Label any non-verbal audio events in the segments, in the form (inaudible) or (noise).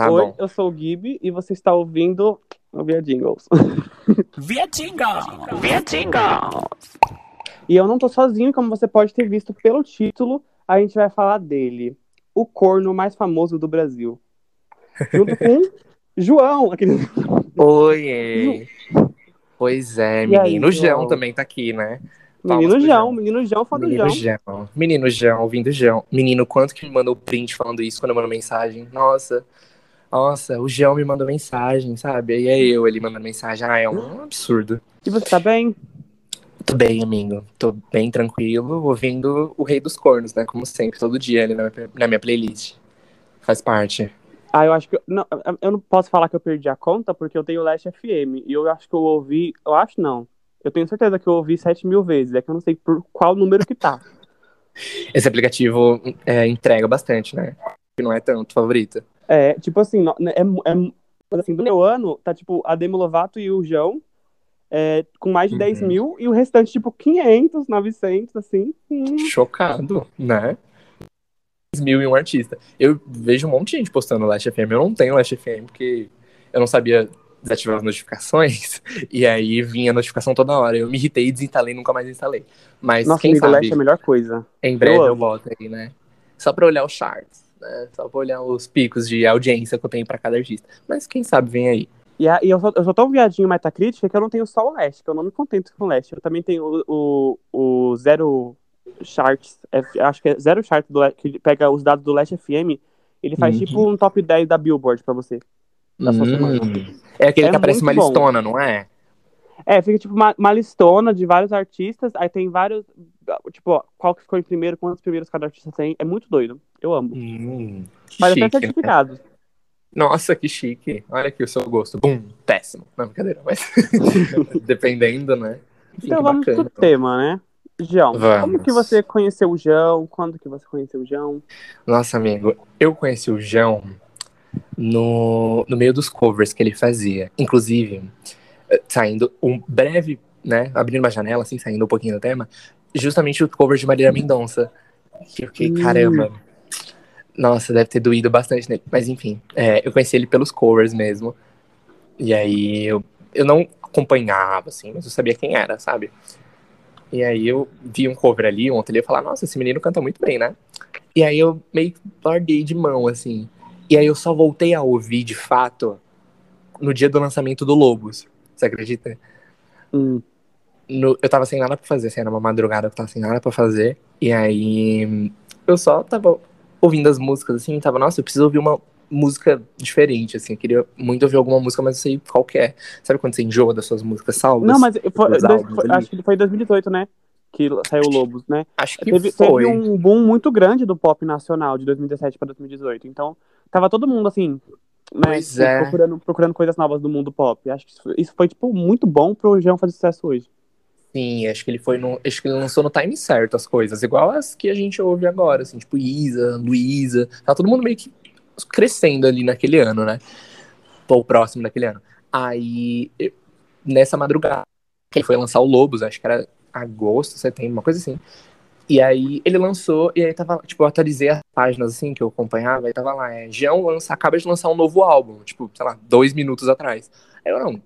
Tá Oi, bom. eu sou o Gibi e você está ouvindo o Via Jingles. (laughs) Via Jingle! Via Jingle! E eu não tô sozinho, como você pode ter visto pelo título, a gente vai falar dele. O corno mais famoso do Brasil. Junto com (laughs) João, aquele... Oi! Pois é, E aí, menino João João? também tá aqui, né? menino João, menino João, foda do Menino João. João. Menino João, ouvindo João. Menino, quanto que me mandou print falando isso quando eu mando mensagem? Nossa, nossa, o João me mandou mensagem, sabe? E é eu, ele mandando mensagem. Ah, é um absurdo. E você tá bem? Tô bem, amigo. Tô bem tranquilo, ouvindo o Rei dos Cornos, né? Como sempre, todo dia ali na minha, na minha playlist. Faz parte. Ah, eu acho que. Não, eu não posso falar que eu perdi a conta porque eu tenho Last FM. E eu acho que eu ouvi. Eu acho não. Eu tenho certeza que eu ouvi 7 mil vezes. É que eu não sei por qual número que tá. (laughs) Esse aplicativo é, entrega bastante, né? Que não é tanto favorito. É, tipo assim, no- é, é, assim, do meu ano, tá tipo a Demi Lovato e o João é, com mais de 10 Uhum. mil e o restante, tipo, 500, 900, assim. Hum. chocado, né? mil e um artista. Eu vejo um monte de gente postando Last FM. Eu não tenho Last FM porque eu não sabia desativar as notificações. (laughs) E aí vinha a notificação toda hora. Eu me irritei e desinstalei nunca mais instalei. Mas Nossa, quem amigo, sabe, Last é a melhor coisa. em breve eu eu, volto aí, né? Só pra olhar os charts, né? Só pra olhar os picos de audiência que eu tenho pra cada artista. Mas quem sabe vem aí. E, a- e eu, sou, eu sou tão viadinho em Metacritic que eu não tenho só o Last, que eu não me contento com o Last. Eu também tenho o, o, o Zero Charts, é, acho que é Zero Chart, do, que ele pega os dados do Last FM, ele faz Uhum. tipo um top 10 da Billboard pra você. Da sua semana. É aquele É que aparece uma bom. listona, não é? É, fica tipo uma, uma listona de vários artistas, aí tem vários, tipo, ó, qual que ficou em primeiro, quantos primeiros cada artista tem, é muito doido, eu amo. Hum, Mas até chique, né? certificado. Nossa, que chique. Olha aqui o seu gosto. Bum, péssimo. Não, brincadeira, mas (laughs) dependendo, né? Enfim, Então vamos bacana. pro tema, né? João, como Vamos. que você conheceu o João? Quando que você conheceu o João? Nossa, amigo, eu conheci o João no, no meio dos covers que ele fazia. Inclusive, eh, saindo um breve, né? Abrindo uma janela, assim, saindo um pouquinho do tema, justamente o cover de Marília Mendonça. Que eu fiquei, Hum. caramba. Nossa, deve ter doído bastante nele. Mas enfim, é, eu conheci ele pelos covers mesmo. E aí eu, eu não acompanhava, assim, mas eu sabia quem era, sabe? E aí eu vi um cover ali ontem, eu ia falar, nossa, esse menino canta muito bem, né? E aí eu meio que larguei de mão, assim. E aí eu só voltei a ouvir, de fato, no dia do lançamento do Lobos. Você acredita? Hum. No- eu tava sem nada pra fazer, assim, era uma madrugada que eu tava sem nada pra fazer. E aí eu só tava ouvindo as músicas, assim, tava, nossa, eu preciso ouvir uma música diferente, assim. Eu queria muito ouvir alguma música, mas não sei qual que é. Sabe quando você enjoa das suas músicas salvas? Não, mas foi, dois- foi- acho que foi em 2018, né? Que saiu o Lobos, né? Acho que Teve, foi. teve um boom muito grande do pop nacional de 2017 pra 2018. Então, tava todo mundo assim, né? Pois é. procurando, procurando coisas novas do mundo pop. Acho que isso, foi, tipo, muito bom pro João fazer sucesso hoje. Sim, acho que ele foi no. Acho que ele lançou no time certo as coisas, igual as que a gente ouve agora, assim, tipo Isa, Luísa. Tá todo mundo meio que crescendo ali naquele ano, né? Ou próximo daquele ano. Aí, eu- nessa madrugada, ele foi lançar o Lobos, acho que era agosto, setembro, uma coisa assim. E aí ele lançou, e aí tava, tipo, eu atualizei as páginas assim que eu acompanhava, e tava lá, é, Jean lança, acaba de lançar um novo álbum, tipo, sei lá, dois minutos atrás. Aí eu, não,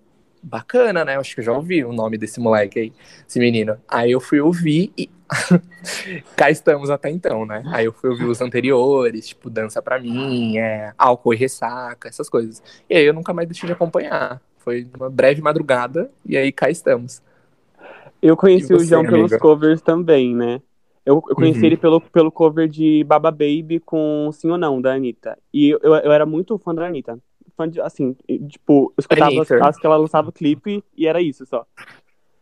bacana, né? Acho que eu já ouvi o nome desse moleque aí, esse menino. Aí eu fui ouvir e (laughs) cá estamos até então, né? Aí eu fui ouvir os anteriores, tipo, Dança Pra Mim, é, Álcool e Ressaca, essas coisas. E aí eu nunca mais deixei de acompanhar. Foi uma breve madrugada, e aí cá estamos. Eu conheci E o você, João pelos amiga? covers também, né? Eu, eu conheci Uhum. ele pelo, pelo cover de Baba Baby com Sim ou Não, da Anitta. E eu, eu era muito fã da Anitta. Fã de, assim, tipo, eu escutava as, as que ela lançava o clipe e era isso só.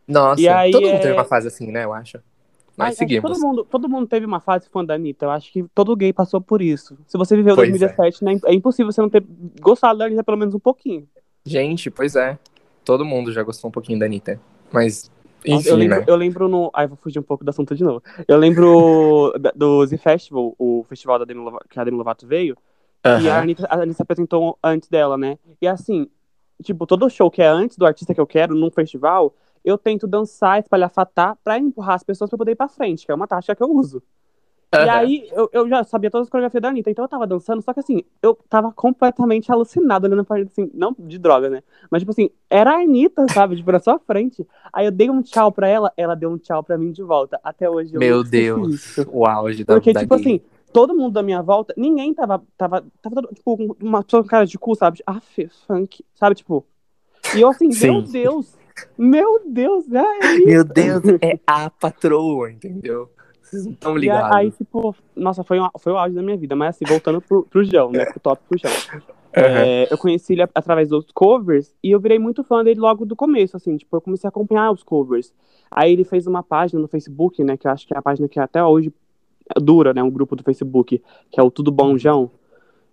Nossa, E aí todo mundo é- teve uma fase assim, né? Eu acho. Mas que seguimos. Todo mundo, todo mundo teve uma fase fã da Anitta. Eu acho que todo gay passou por isso. Se você viveu Pois 2017, né, é impossível você não ter gostado da Anitta pelo menos um pouquinho. Gente, pois é. Todo mundo já gostou um pouquinho da Anitta. Mas, enfim, eu, lembro, né? eu lembro no. Ai, vou fugir um pouco do assunto de novo. Eu lembro (laughs) do Z Festival, o festival da Demi Lovato, que a Demi Lovato veio, e a. Anitta, a Anitta se apresentou antes dela, né? E assim, tipo, todo show que é antes do artista que eu quero, num festival, eu tento dançar, espalhar fatá pra empurrar as pessoas pra poder ir pra frente, que é uma tática que eu uso. E Aham. aí, eu, eu já sabia todas as coreografias da Anitta, então eu tava dançando, só que assim, eu tava completamente alucinado olhando pra assim, não de droga, né? Mas, tipo assim, era a Anitta, sabe? Tipo, na sua frente. Aí eu dei um tchau pra ela, ela deu um tchau pra mim de volta. Até hoje eu Meu Deus, isso. o auge da, Porque, tipo gay. assim, todo mundo da minha volta, ninguém tava, tava, tava todo- tipo, uma pessoa com cara de cu, sabe? Aff, funk, sabe? Tipo, e eu assim, Sim. meu Deus, meu Deus, é isso. Meu Deus, é a patroa, entendeu? Vocês não estão E ligados. aí, tipo, nossa, foi, um- foi o auge da minha vida. Mas assim, voltando pro, pro João, né? Pro top pro João. Aham. É, eu conheci ele através dos covers e eu virei muito fã dele logo do começo, assim, tipo, eu comecei a acompanhar os covers. Aí ele fez uma página no Facebook, né, que eu acho que é a página que até hoje dura, né, um grupo do Facebook, que é o Tudo Bom João.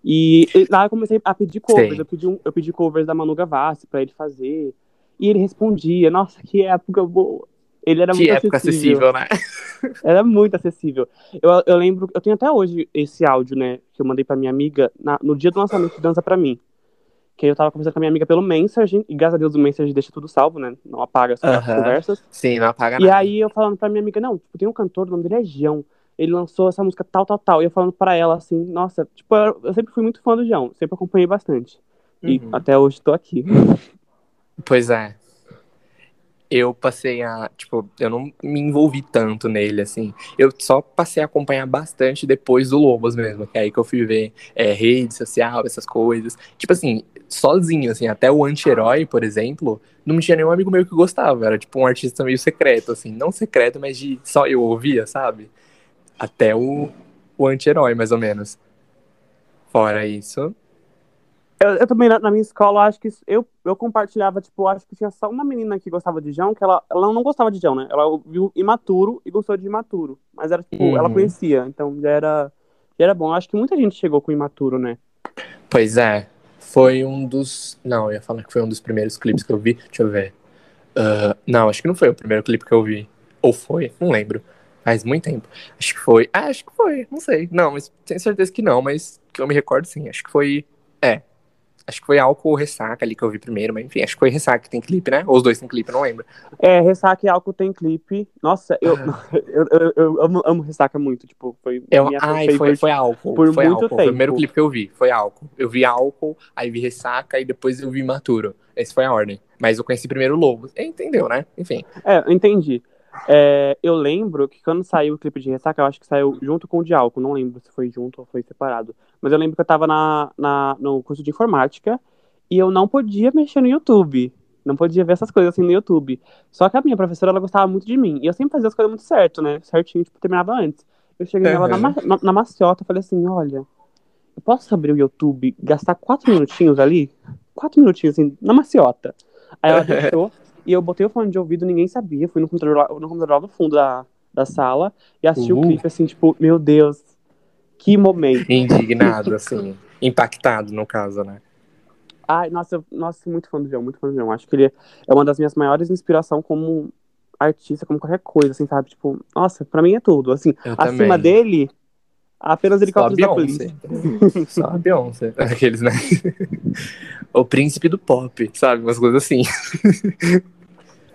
E e lá eu comecei a pedir covers, eu pedi, um- eu pedi covers da Manu Gavassi pra ele fazer. E ele respondia, nossa, que época boa. Ele era Que muito época acessível, né? (laughs) era muito acessível. Eu, eu lembro, eu tenho até hoje esse áudio, né, que eu mandei pra minha amiga na- no dia do lançamento de Dança Pra Mim. Que eu tava conversando com a minha amiga pelo Messenger, e graças a Deus o Messenger deixa tudo salvo, né? Não apaga as Aham. conversas. Sim, não apaga E nada. aí eu falando pra minha amiga, não, tipo, tem um cantor, o nome dele é João. Ele lançou essa música tal, tal, tal. E eu falando pra ela assim, nossa, tipo, eu, eu sempre fui muito fã do João, sempre acompanhei bastante. E Uhum. até hoje tô aqui. (laughs) Pois é. Eu passei a. Tipo, eu não me envolvi tanto nele, assim. Eu só passei a acompanhar bastante depois do Lobos mesmo. Que é aí que eu fui ver é, rede social, essas coisas. Tipo assim, sozinho, assim. Até o anti-herói, por exemplo, não tinha nenhum amigo meu que gostava. Era tipo um artista meio secreto, assim. Não secreto, mas de só eu ouvia, sabe? Até o, o anti-herói, mais ou menos. Fora isso. Eu, eu também, na, na minha escola, acho que isso- eu, eu compartilhava, tipo, acho que tinha só uma menina que gostava de João, que ela, ela não gostava de João, né? Ela ouviu Imaturo e gostou de Imaturo. Mas era, tipo, Uhum. ela conhecia, então já era, já era bom. Acho que muita gente chegou com Imaturo, né? Pois é, foi um dos. Não, eu ia falar que foi um dos primeiros clipes que eu vi. Deixa eu ver. Ah, não, acho que não foi o primeiro clipe que eu vi. Ou foi? Não lembro. Faz muito tempo. Acho que foi. Ah, acho que foi. Não sei. Não, mas tenho certeza que não. Mas que eu me recordo sim. Acho que foi. É. Acho que foi álcool ou ressaca ali que eu vi primeiro. Mas enfim, acho que foi ressaca que tem clipe, né? Ou os dois têm clipe, não lembro. É, Ressaca e Álcool tem clipe. Nossa, eu, Ah. (laughs) eu, eu, eu amo, amo Ressaca muito, tipo, foi Eu, minha ai, foi, foi álcool. por foi muito álcool. Foi o primeiro tempo. clipe que eu vi. Foi álcool. Eu vi álcool, aí vi ressaca e depois eu vi maturo. Esse foi a ordem. Mas eu conheci primeiro o Lobo. Entendeu, né? Enfim. É, eu entendi. É, eu lembro que quando saiu o clipe de Ressaca, eu acho que saiu junto com o de álcool. Não lembro se foi junto ou foi separado. Mas eu lembro que eu tava na, na, no curso de informática e eu não podia mexer no YouTube. Não podia ver essas coisas assim no YouTube. Só que a minha professora, ela gostava muito de mim. E eu sempre fazia as coisas muito certo, né? Certinho, tipo, terminava antes. Eu cheguei nela na, Uhum. na, na maciota e falei assim, olha, eu posso abrir o YouTube, gastar quatro minutinhos ali? Quatro minutinhos, assim, na maciota. Aí ela (laughs) deixou. E eu botei o fone de ouvido, ninguém sabia. Fui no computador lá, no, computador lá no fundo da, da sala e assisti o Uh. clipe, assim, tipo, meu Deus, que momento. Indignado, assim. Impactado, no caso, né? Ai, nossa, eu, nossa, muito fã do João, muito fã do João. Acho que ele é uma das minhas maiores inspirações como artista, como qualquer coisa, assim, sabe? Tipo, nossa, pra mim é tudo. Assim, Eu acima também. dele, apenas helicópteros da polícia. Só a Beyoncé. Aqueles, né? O príncipe do pop, sabe? Umas coisas assim. (laughs)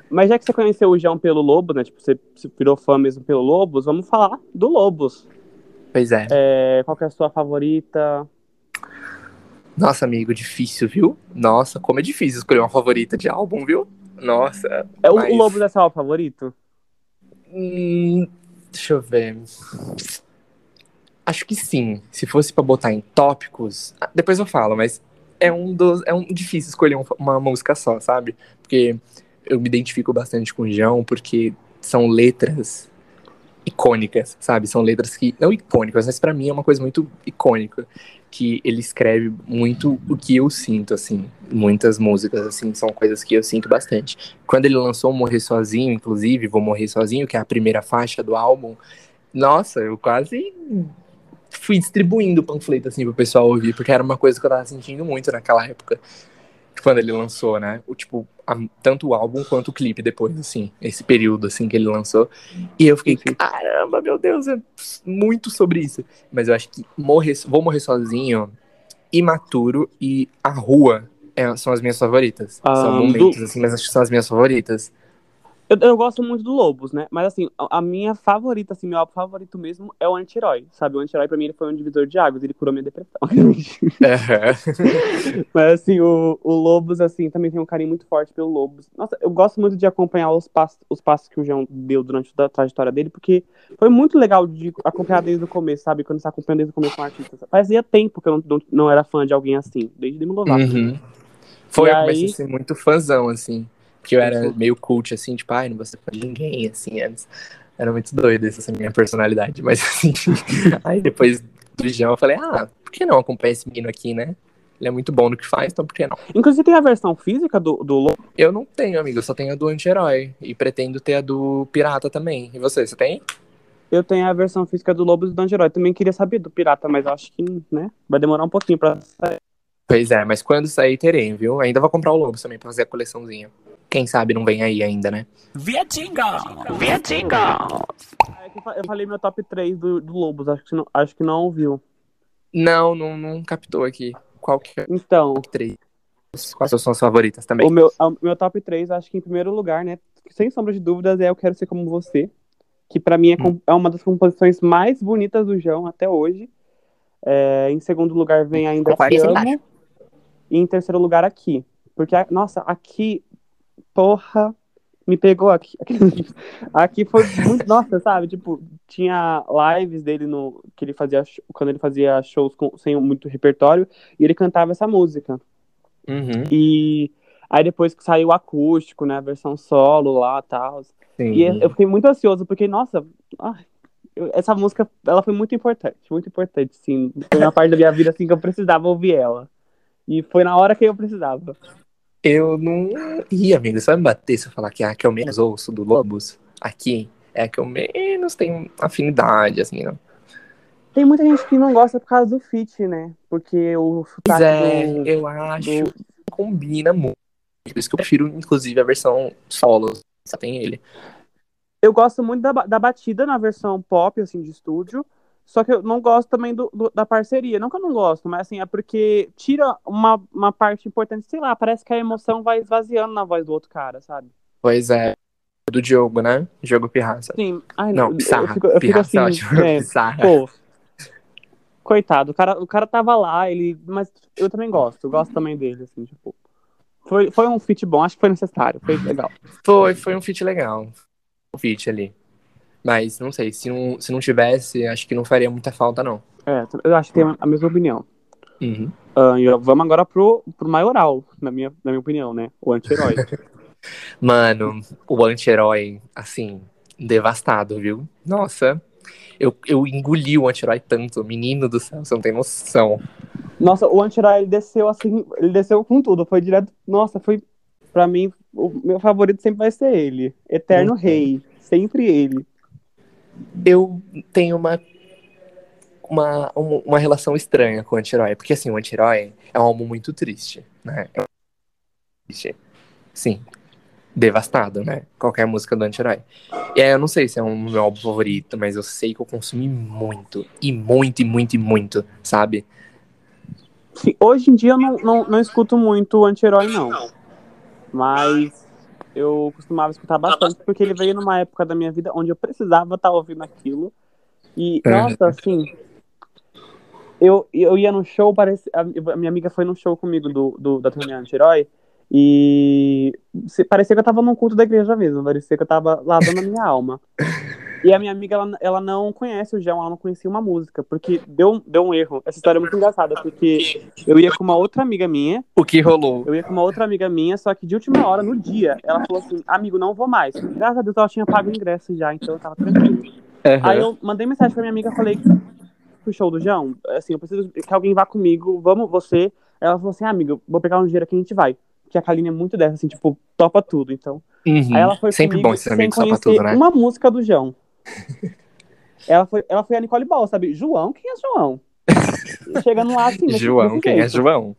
Mas já que você conheceu o João pelo Lobo, né? Tipo, você virou fã mesmo pelo Lobos, vamos falar do Lobos. Pois é. É, qual é a sua favorita? Nossa, amigo, difícil, viu? Nossa, como é difícil escolher uma favorita de álbum, viu? Nossa. É, o, Mas- o Lobos é seu favorito? Hum, deixa eu ver. Acho que sim. Se fosse pra botar em tópicos, ah, depois eu falo, mas é um dos é um difícil escolher um- uma música só, sabe? Porque eu me identifico bastante com o João porque são letras icônicas, sabe? São letras que não icônicas, mas pra mim é uma coisa muito icônica que ele escreve muito o que eu sinto assim. Muitas músicas assim são coisas que eu sinto bastante. Quando ele lançou Morrer Sozinho, inclusive, Vou Morrer Sozinho, que é a primeira faixa do álbum, nossa, eu quase fui distribuindo o panfleto assim pro pessoal ouvir, porque era uma coisa que eu tava sentindo muito naquela época. Quando ele lançou, né? O, tipo, a- tanto o álbum quanto o clipe depois, assim, esse período assim que ele lançou. E eu fiquei, caramba, meu Deus, é muito sobre isso. Mas eu acho que morrer, Vou Morrer Sozinho, Imaturo e A Rua é, são as minhas favoritas. Ah, são do- momentos, assim, mas acho que são as minhas favoritas. Eu, eu gosto muito do Lobos, né? Mas assim, a, a minha favorita, assim, meu álbum favorito mesmo é o Anti-Herói. Sabe, o Anti-Herói pra mim ele foi um divisor de águas, ele curou minha depressão. (laughs) Mas assim, o, o Lobos, assim, também tem um carinho muito forte pelo Lobos. Nossa, eu gosto muito de acompanhar os passos, os passos que o João deu durante a trajetória dele, porque foi muito legal de acompanhar desde o começo, sabe? Quando você tá acompanhando desde o começo um artista. Fazia tempo que eu não, não, não era fã de alguém assim, desde Demi Lovato. Uhum. Foi, E eu comecei aí- a ser muito fãzão, assim. Porque eu era Isso. meio cult, assim, tipo, ai, não vou ser fã de ninguém, assim, antes. Era muito doido essa minha personalidade. Mas, assim, (laughs) aí depois do João eu falei, ah, por que não acompanhar esse menino aqui, né? Ele é muito bom no que faz, então por que não? Inclusive tem a versão física do, do. Eu não tenho, amigo, eu só tenho a do anti-herói. E pretendo ter a do pirata também. E você, você tem? Eu tenho a versão física do Lobos e do Anti-Herói. Também queria saber do Pirata, mas acho que, né, vai demorar um pouquinho pra sair. Pois é, mas quando sair terei, viu? Ainda vou comprar o Lobos também pra fazer a coleçãozinha. Quem sabe não vem aí ainda, né? Viatinga! Viatinga! É Eu falei meu top 3 do, do Lobos, acho que, não, acho que não ouviu. Não, não, não captou aqui. Qual que é Então, o três? Quais são as favoritas também? o meu, o meu top 3, acho que em primeiro lugar, né, sem sombra de dúvidas, é Eu Quero Ser Como Você, que pra mim é, com- é uma das composições mais bonitas do João até hoje. É, em segundo lugar vem Ainda Te Amo. E em terceiro lugar, Aqui. Porque, nossa, aqui, porra, me pegou aqui. (laughs) Aqui foi muito, nossa, sabe? Tipo, tinha lives dele no que ele fazia quando ele fazia shows com- sem muito repertório e ele cantava essa música. Uhum, E aí depois que saiu o acústico, né, a versão solo lá, tal. sim. E eu fiquei muito ansioso porque, nossa, ai, eu- essa música, ela foi muito importante, muito importante, sim. Foi uma parte da minha vida assim que eu precisava ouvir ela. E foi na hora que eu precisava. Eu não. Ih, amigo, você vai me bater se eu falar que a que eu menos ouço do Lobos aqui é a que eu menos tenho afinidade, assim, não. Tem muita gente que não gosta por causa do feat, né? Porque o Pois sotaque é, do, eu acho do- que combina muito. Por isso que eu prefiro, inclusive, a versão solo. Só tem ele. Eu gosto muito da, da batida na versão pop, assim, de estúdio. Só que eu não gosto também do, do- da parceria. Não que eu não gosto, mas assim, é porque tira uma, uma parte importante, sei lá, parece que a emoção vai esvaziando na voz do outro cara, sabe? Pois é. Do Diogo, né? Diogo Pirraça. Sim. Ai, Não, eu Pissarra. fico, eu fico Pirraça assim, é ótimo. é, Pissarra. pô. Coitado, o cara, o cara tava lá, ele. Mas eu também gosto, eu gosto também dele, assim, tipo. Foi, foi um fit bom, acho que foi necessário, foi legal. Foi, foi um feat legal. Um feat ali. Mas não sei, se não, se não tivesse, acho que não faria muita falta, não. É, eu acho que tem a mesma opinião. Uhum. E vamos agora pro, pro maioral, na minha, na minha opinião, né? O anti-herói. (laughs) Mano, o anti-herói, assim, devastado, viu? Nossa, eu, eu engoli o anti-herói tanto, menino do céu, você não tem noção. Nossa, o anti-herói ele desceu assim, ele desceu com tudo, foi direto. Nossa, foi. Pra mim, o meu favorito sempre vai ser ele. Eterno Uhum. Rei. Sempre ele. Eu tenho uma, uma, um- uma relação estranha com o anti-herói, porque assim, o anti-herói é um álbum muito triste, né? É triste. Sim. Devastado, né? Qualquer música do anti-herói. E aí eu não sei se é um meu álbum favorito, mas eu sei que eu consumi muito. E muito, e muito, e muito, sabe? Hoje em dia eu não, não, não escuto muito anti-herói, não. Mas eu costumava escutar bastante, porque ele veio numa época da minha vida onde eu precisava estar ouvindo aquilo. E, É. nossa, assim. Eu, eu ia no show, parece, a, a minha amiga foi no show comigo do, do, da turnê anti-herói. E se- parecia que eu tava num culto da igreja mesmo, parecia que eu tava lavando a minha alma. (laughs) E a minha amiga, ela, ela não conhece o João, ela não conhecia uma música, porque deu, deu um erro. Essa história é muito engraçada, porque eu ia com uma outra amiga minha, O que rolou? eu ia com uma outra amiga minha, só que de última hora, no dia, ela falou assim, amigo, não vou mais. Graças a Deus ela tinha pago o ingresso já, então eu tava tranquilo. Aí eu mandei mensagem pra minha amiga, falei pro show do João, assim, eu preciso que alguém vá comigo, vamos você. Ela falou assim, ah, amiga, vou pegar um dinheiro aqui e a gente vai. Porque a Kaline é muito dessa, assim, tipo, topa tudo, então. Uhum. Aí ela foi Sempre comigo bom esses amigos conhecer tudo, né? uma música do João. (laughs) ela, foi, ela foi a Nicole Ball, sabe? João, quem é João? (laughs) Chegando lá, assim, João, quem é. João?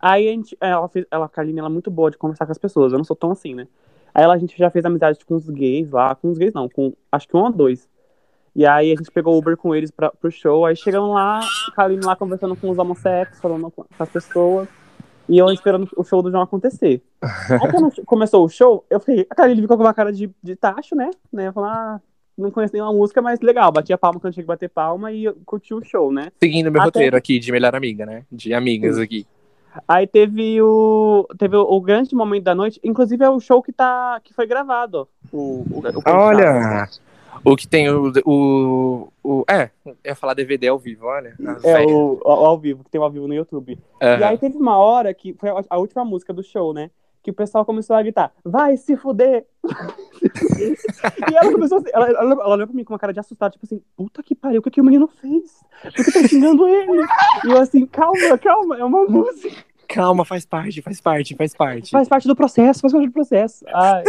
Aí a gente, ela fez, ela, a Kaline, ela é muito boa de conversar com as pessoas, eu não sou tão assim, né? Aí ela, a gente já fez amizade com os gays lá, com os gays não, com acho que um ou dois. E aí a gente pegou Uber com eles pra, pro show, aí chegamos lá, a Kaline lá conversando com os homossexuais, falando com, as pessoas. E eu esperando o show do João acontecer. Aí quando (laughs) começou o show, eu falei, a cara, ele ficou com uma cara de, de tacho, né? né? Eu falei, ah, não conheço nenhuma música, mas legal. Batia palma quando tinha que bater palma e curti o show, né? Seguindo meu Até- roteiro aqui de melhor amiga, né? De amigas aqui. Aí teve o. Teve o, o grande momento da noite, inclusive é o show que tá. que foi gravado. ó, O, o, o Olha! O que tem o. o, o é, eu ia falar DVD ao vivo, olha. É, velha. o, o ao vivo, que tem o ao vivo no YouTube. Aham. E aí teve uma hora que foi a- a última música do show, né? Que o pessoal começou a gritar, vai se fuder! (laughs) e ela começou assim, ela, ela, ela olhou pra mim com uma cara de assustada, tipo assim, puta que pariu, o que, que o menino fez? Por que tá xingando ele? E eu assim, calma, calma, é uma música. Calma, faz parte, faz parte, faz parte. Faz parte do processo, faz parte do processo. Ai.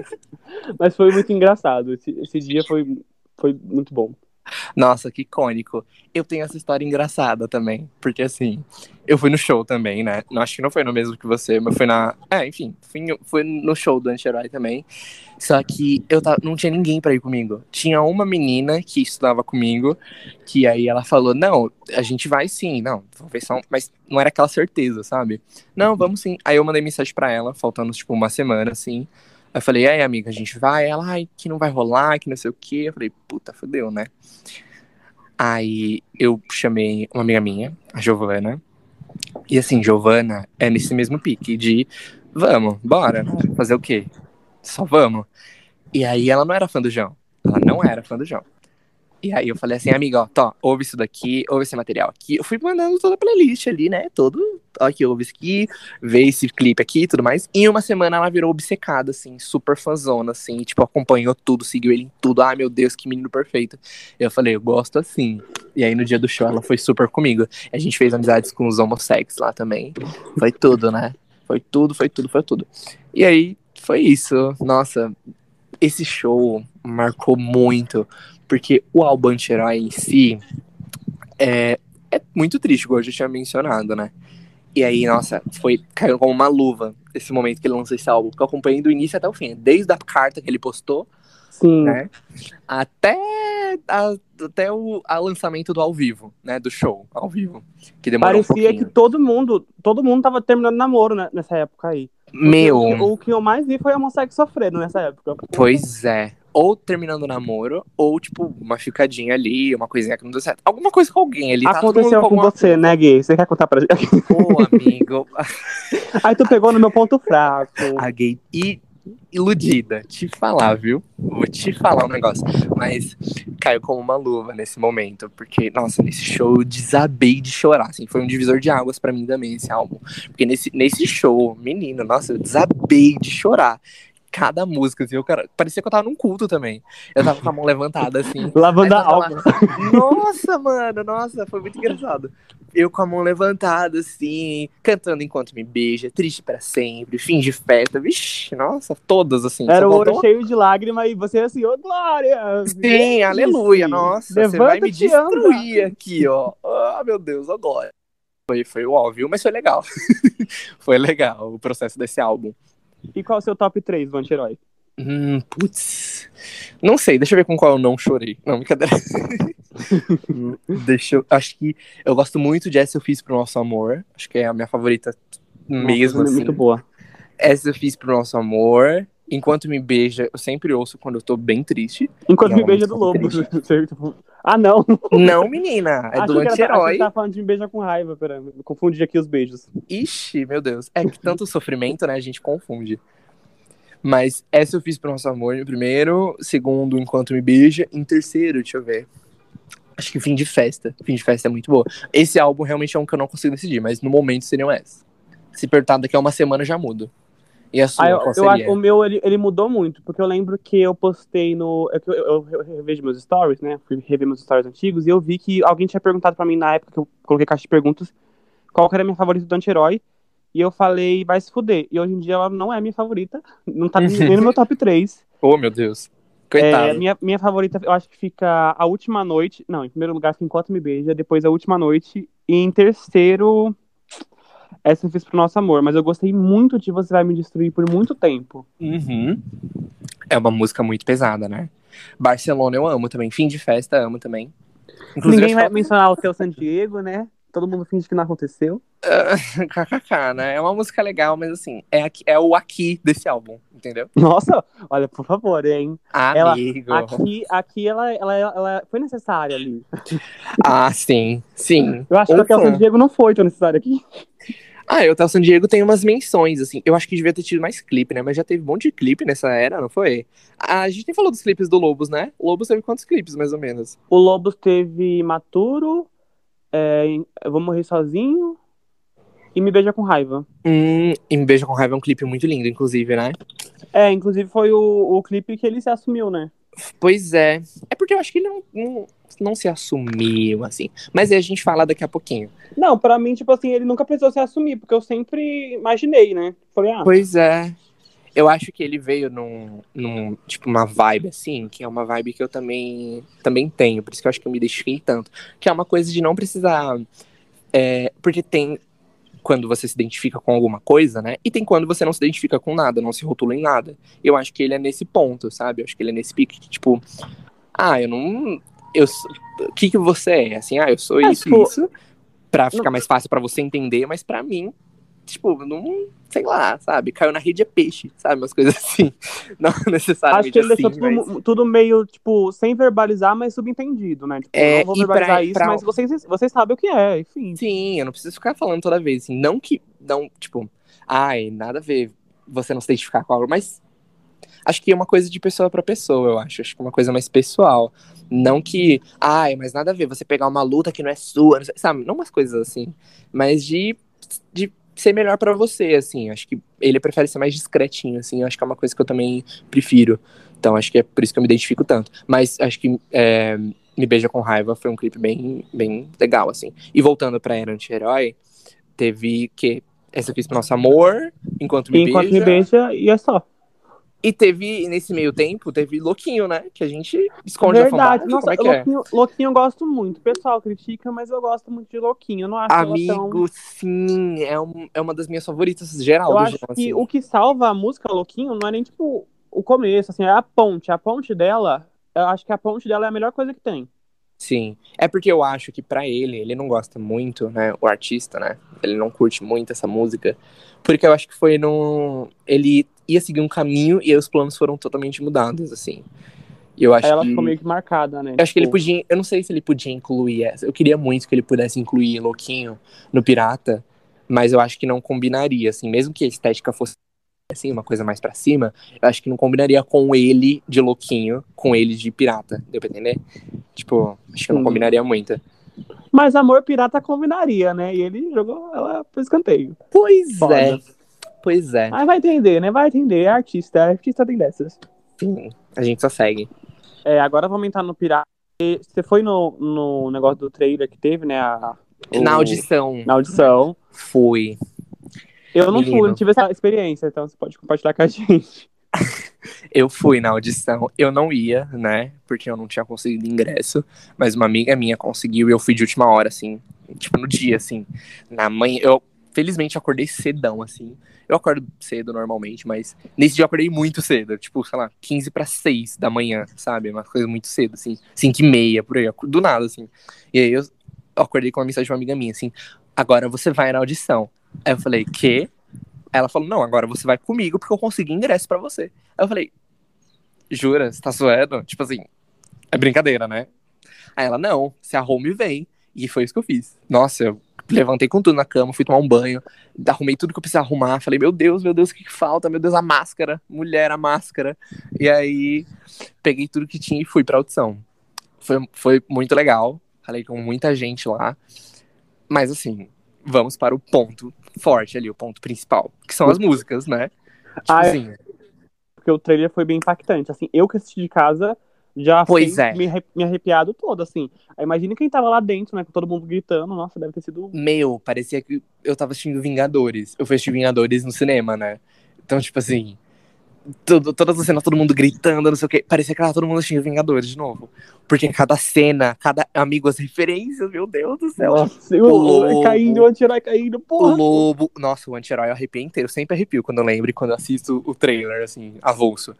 (laughs) Mas foi muito engraçado. Esse, esse dia foi, foi muito bom. Nossa, que icônico. Eu tenho essa história engraçada também. Porque assim, eu fui no show também, né? Acho que não foi no mesmo que você, mas foi na. É, enfim, fui, fui no show do Anti-Herói também. Só que eu tava, não tinha ninguém pra ir comigo. Tinha uma menina que estudava comigo, que aí ela falou: Não, a gente vai sim, não, ver só. Mas não era aquela certeza, sabe? Não, vamos sim. Aí eu mandei mensagem pra ela, faltando tipo uma semana, assim. Aí eu falei, aí, amiga, a gente vai? Ela, ai, que não vai rolar, que não sei o quê. Eu falei, puta, fodeu, né? Aí eu chamei uma amiga minha, a Giovana. E assim, Giovana é nesse mesmo pique de vamos, bora, né? fazer o quê? Só vamos. E aí ela não era fã do João. Ela não era fã do João. E aí eu falei assim, amiga, ó, tó, ouve isso daqui, ouve esse material aqui. Eu fui mandando toda a playlist ali, né? Todo, ó, aqui, ouve isso aqui, vê esse clipe aqui e tudo mais. E em uma semana ela virou obcecada, assim, super fãzona, assim, tipo, acompanhou tudo, seguiu ele em tudo. Ai, meu Deus, que menino perfeito. Eu falei, eu gosto assim. E aí no dia do show ela foi super comigo. A gente fez amizades com os homossexuais lá também. Foi tudo, né? Foi tudo, foi tudo, foi tudo. E aí foi isso. Nossa, esse show marcou muito. Porque o álbum Anti-Herói em si é, é muito triste, igual eu já tinha mencionado, né? E aí, nossa, foi caiu como uma luva esse momento que ele lançou esse álbum. Porque eu acompanhei do início até o fim. Desde a carta que ele postou Sim. né? Até, a- até o a lançamento do ao vivo, né? Do show ao vivo. Que demorou um Parecia que pouquinho. todo mundo, todo mundo tava terminando namoro né, nessa época aí. Meu, O, que- o que eu mais vi foi homossexual sofrendo nessa época. pois é. Ou terminando o namoro, ou, tipo, uma ficadinha ali, uma coisinha que não deu certo. Alguma coisa com alguém ali. tá Aconteceu com alguma- você, né, gay? Você quer contar pra gente? Pô, amigo. (laughs) Aí tu pegou no meu ponto fraco. A gay i- iludida. Te falar, viu? Vou te falar um negócio. Mas caiu como uma luva nesse momento. Porque, nossa, nesse show eu desabei de chorar. Assim, foi um divisor de águas pra mim também, esse álbum. Porque nesse, nesse show, menino, nossa, eu desabei de chorar. Cada música, assim, eu, cara, parecia que eu tava num culto também. Eu tava com a mão levantada, assim. (laughs) Lavando a alma. (laughs) Nossa, mano, nossa, foi muito engraçado. Eu com a mão levantada, assim, cantando enquanto me beija, triste pra sempre, fim de festa, vixi, nossa, todas assim. Era o faltou- cheio de lágrimas e você assim, ô Glória! Sim, aleluia, nossa, você vai me e anda. destruir aqui, ó. Ah, meu Deus, agora. Foi, foi o óbvio, mas foi legal. (laughs) foi legal o processo desse álbum. E qual é o seu top 3 do anti-herói? Hum, putz. Não sei, deixa eu ver com qual eu não chorei. Não, brincadeira. (laughs) deixa eu. Acho que eu gosto muito de Essa Eu Fiz Pro Nosso Amor. Acho que é a minha favorita mesmo, Nossa, assim. Muito boa. Essa Eu Fiz Pro Nosso Amor. Enquanto Me Beija, eu sempre ouço quando eu tô bem triste. Enquanto É me uma beija do música lobo. (laughs) Certo. ah, não. Não, menina, é Acho do anti-herói. você tava falando de me beija com raiva. Pera, confundi aqui os beijos. Ixi, meu Deus. É que tanto sofrimento, né? A gente confunde. Mas essa eu fiz pro nosso amor em primeiro, segundo, enquanto me beija, em terceiro, deixa eu ver. Acho que fim de festa. Fim de festa é muito boa. Esse álbum realmente é um que eu não consigo decidir, mas no momento seriam essa. Se perguntar daqui a uma semana já mudo. E a sua, Ah, eu, eu o meu, ele, ele mudou muito, porque eu lembro que eu postei no... Eu, eu, eu revejo meus stories, né? Fui rever meus stories antigos, e eu vi que alguém tinha perguntado pra mim na época que eu coloquei caixa de perguntas qual que era a minha favorita do anti-herói, e eu falei, vai se fuder. E hoje em dia ela não é minha favorita, não tá nem (laughs) no meu top 3. Oh, meu Deus. Coitado. É, minha, minha favorita, eu acho que fica A Última Noite. Não, em primeiro lugar fica Enquanto Me Beija, depois A Última Noite. E em terceiro, essa eu fiz pro nosso amor. Mas eu gostei muito de Você Vai Me Destruir por muito tempo. Uhum. É uma música muito pesada, né? Barcelona eu amo também. Fim de festa amo também. Inclusive, Ninguém vai ela- mencionar o seu San Diego, né? Todo mundo finge que não aconteceu. (laughs) KKK, né? É uma música legal, mas assim, é, aqui, é o aqui desse álbum, entendeu? Nossa, olha, por favor, hein? Ela- Amigo. Aqui, aqui ela, ela, ela foi necessária ali. Ah, sim, sim. Eu acho que até o. San Diego não foi tão necessário aqui. Ah, eu, o San Diego tem umas menções, assim. Eu acho que devia ter tido mais clipe, né? Mas já teve um monte de clipe nessa era, não foi? A gente nem falou dos clipes do Lobos, né? O Lobos teve quantos clipes, mais ou menos? O Lobos teve Maturo, é, Eu Vou Morrer Sozinho e Me Beija com Raiva. Hum, e Me Beija com Raiva é um clipe muito lindo, inclusive, né? É, inclusive foi o, o clipe que ele se assumiu, né? Pois é. É porque eu acho que ele não, não, não se assumiu, assim. Mas aí a gente fala daqui a pouquinho. Não, pra mim, tipo assim, ele nunca precisou se assumir, porque eu sempre imaginei, né? Falei, ah, Pois é. Eu acho que ele veio num, num, tipo, uma vibe assim, que é uma vibe que eu também, também tenho, por isso que eu acho que eu me identifiquei tanto. Que é uma coisa de não precisar. é, porque tem quando você se identifica com alguma coisa, né? E tem quando você não se identifica com nada, não se rotula em nada. Eu acho que ele é nesse ponto, sabe? Eu acho que ele é nesse pique que, tipo, ah, eu não. Eu, o que, que você é? Assim, ah, eu sou É, isso, tipo, isso. Pra ficar mais fácil pra você entender, mas pra mim, tipo, não, sei lá, sabe? Caiu na rede é peixe, sabe? Umas coisas (laughs) assim. Não necessariamente (laughs) acho que ele assim, deixou tudo, mas- tudo meio, tipo, sem verbalizar, mas subentendido, né? Tipo, É, não vou e pra- verbalizar isso, pra- mas vocês, vocês sabem o que é, enfim. Sim, eu não preciso ficar falando toda vez, assim. Não que, não, tipo, ai, nada a ver você não se identificar com algo, mas acho que é uma coisa de pessoa pra pessoa, eu acho. Acho que é uma coisa mais pessoal. Não que, ai, mas nada a ver você pegar uma luta que não é sua, não sei- sabe? Não umas coisas assim, mas de, de ser melhor pra você, assim. Acho que ele prefere ser mais discretinho, assim. Acho que é uma coisa que eu também prefiro. Então, acho que é por isso que eu me identifico tanto. Mas acho que é, Me Beija com Raiva foi um clipe bem, bem legal, assim. E voltando pra Era Anti-Herói, teve que essa fiz pro nosso amor, enquanto me Enquanto beija. me beija, e é só. E teve, nesse meio tempo, teve Louquinho, né? Que a gente esconde Verdade. da fanbase. Nossa, como é que é? Louquinho, Louquinho eu gosto muito. O pessoal critica, mas eu gosto muito de Louquinho. Eu não acho tão... Amigo, sim, é, um- é uma das minhas favoritas geral Eu acho João, que assim. o que salva a música Louquinho não é nem, tipo, o começo, assim, é a ponte. A ponte dela, eu acho que a ponte dela é a melhor coisa que tem. Sim. É porque eu acho que pra ele, ele não gosta muito, né? O artista, né? Ele não curte muito essa música. Porque eu acho que foi num. Ele ia seguir um caminho e aí os planos foram totalmente mudados, assim. Eu acho ela que. ficou meio que marcada, né? Eu acho que ele Tipo, podia. Eu não sei se ele podia incluir essa. Eu queria muito que ele pudesse incluir Louquinho no Pirata, mas eu acho que não combinaria, assim. Mesmo que a estética fosse assim, uma coisa mais pra cima, eu acho que não combinaria com ele de Louquinho, com ele de Pirata. Deu pra entender? Tipo, acho que não Sim. combinaria muito. Mas Amor Pirata combinaria, né? E ele jogou ela pro escanteio. Pois Foda. é. Pois é. Mas vai entender, né? Vai entender. É artista. É artista tem dessas. Sim, a gente só segue. É, agora vamos entrar no Pirata. Você foi no, no negócio do trailer que teve, né? a- o- Na audição, Na audição. fui. Eu não fui, Menino. não tive essa experiência, então você pode compartilhar com a gente. (laughs) Eu fui na audição. Eu não ia, né? Porque eu não tinha conseguido ingresso. Mas uma amiga minha conseguiu e eu fui de última hora, assim. Tipo, no dia, assim. Na manhã. Eu, felizmente, acordei cedão, assim. Eu acordo cedo normalmente, mas nesse dia eu acordei muito cedo. Tipo, sei lá, 15 para 6 da manhã, sabe? Uma coisa muito cedo, assim. 5 e meia, por aí. Do nada, assim. E aí eu acordei com uma mensagem de uma amiga minha, assim. Agora você vai na audição. Aí eu falei, quê? Ela falou, não, agora você vai comigo porque eu consegui ingresso pra você. Aí eu falei, jura? Você tá zoando? Tipo assim, é brincadeira, né? Aí ela, não, se arrume e vem. E foi isso que eu fiz. Nossa, eu levantei com tudo na cama, fui tomar um banho, arrumei tudo que eu precisava arrumar. Falei, meu Deus, meu Deus, o que, que falta? Meu Deus, a máscara. Mulher, a máscara. E aí, peguei tudo que tinha e fui pra audição. Foi, foi muito legal. Falei com muita gente lá. Mas assim, vamos para o ponto forte ali, o ponto principal, que são as músicas, né? Tipo Ah, é. assim, Porque o trailer foi bem impactante. Assim, eu que assisti de casa já Pois fiquei é. me, arre- me arrepiado todo, assim. Aí Imagina quem tava lá dentro, né? Com todo mundo gritando. Nossa, deve ter sido. meu, parecia que eu tava assistindo Vingadores. Eu fui assistir Vingadores no cinema, né? Então, tipo assim, tudo, todas as cenas, todo mundo gritando, não sei o quê. Parecia que tava todo mundo assistindo Vingadores de novo. Porque cada cena, cada amigo, as referências, meu Deus do céu. Nossa, o, O o, lobo. caindo, o anti-herói caindo, O porra. lobo. Nossa, o anti-herói eu arrepiei inteiro. Eu sempre arrepio quando eu lembro e quando eu assisto o trailer, assim, avulso.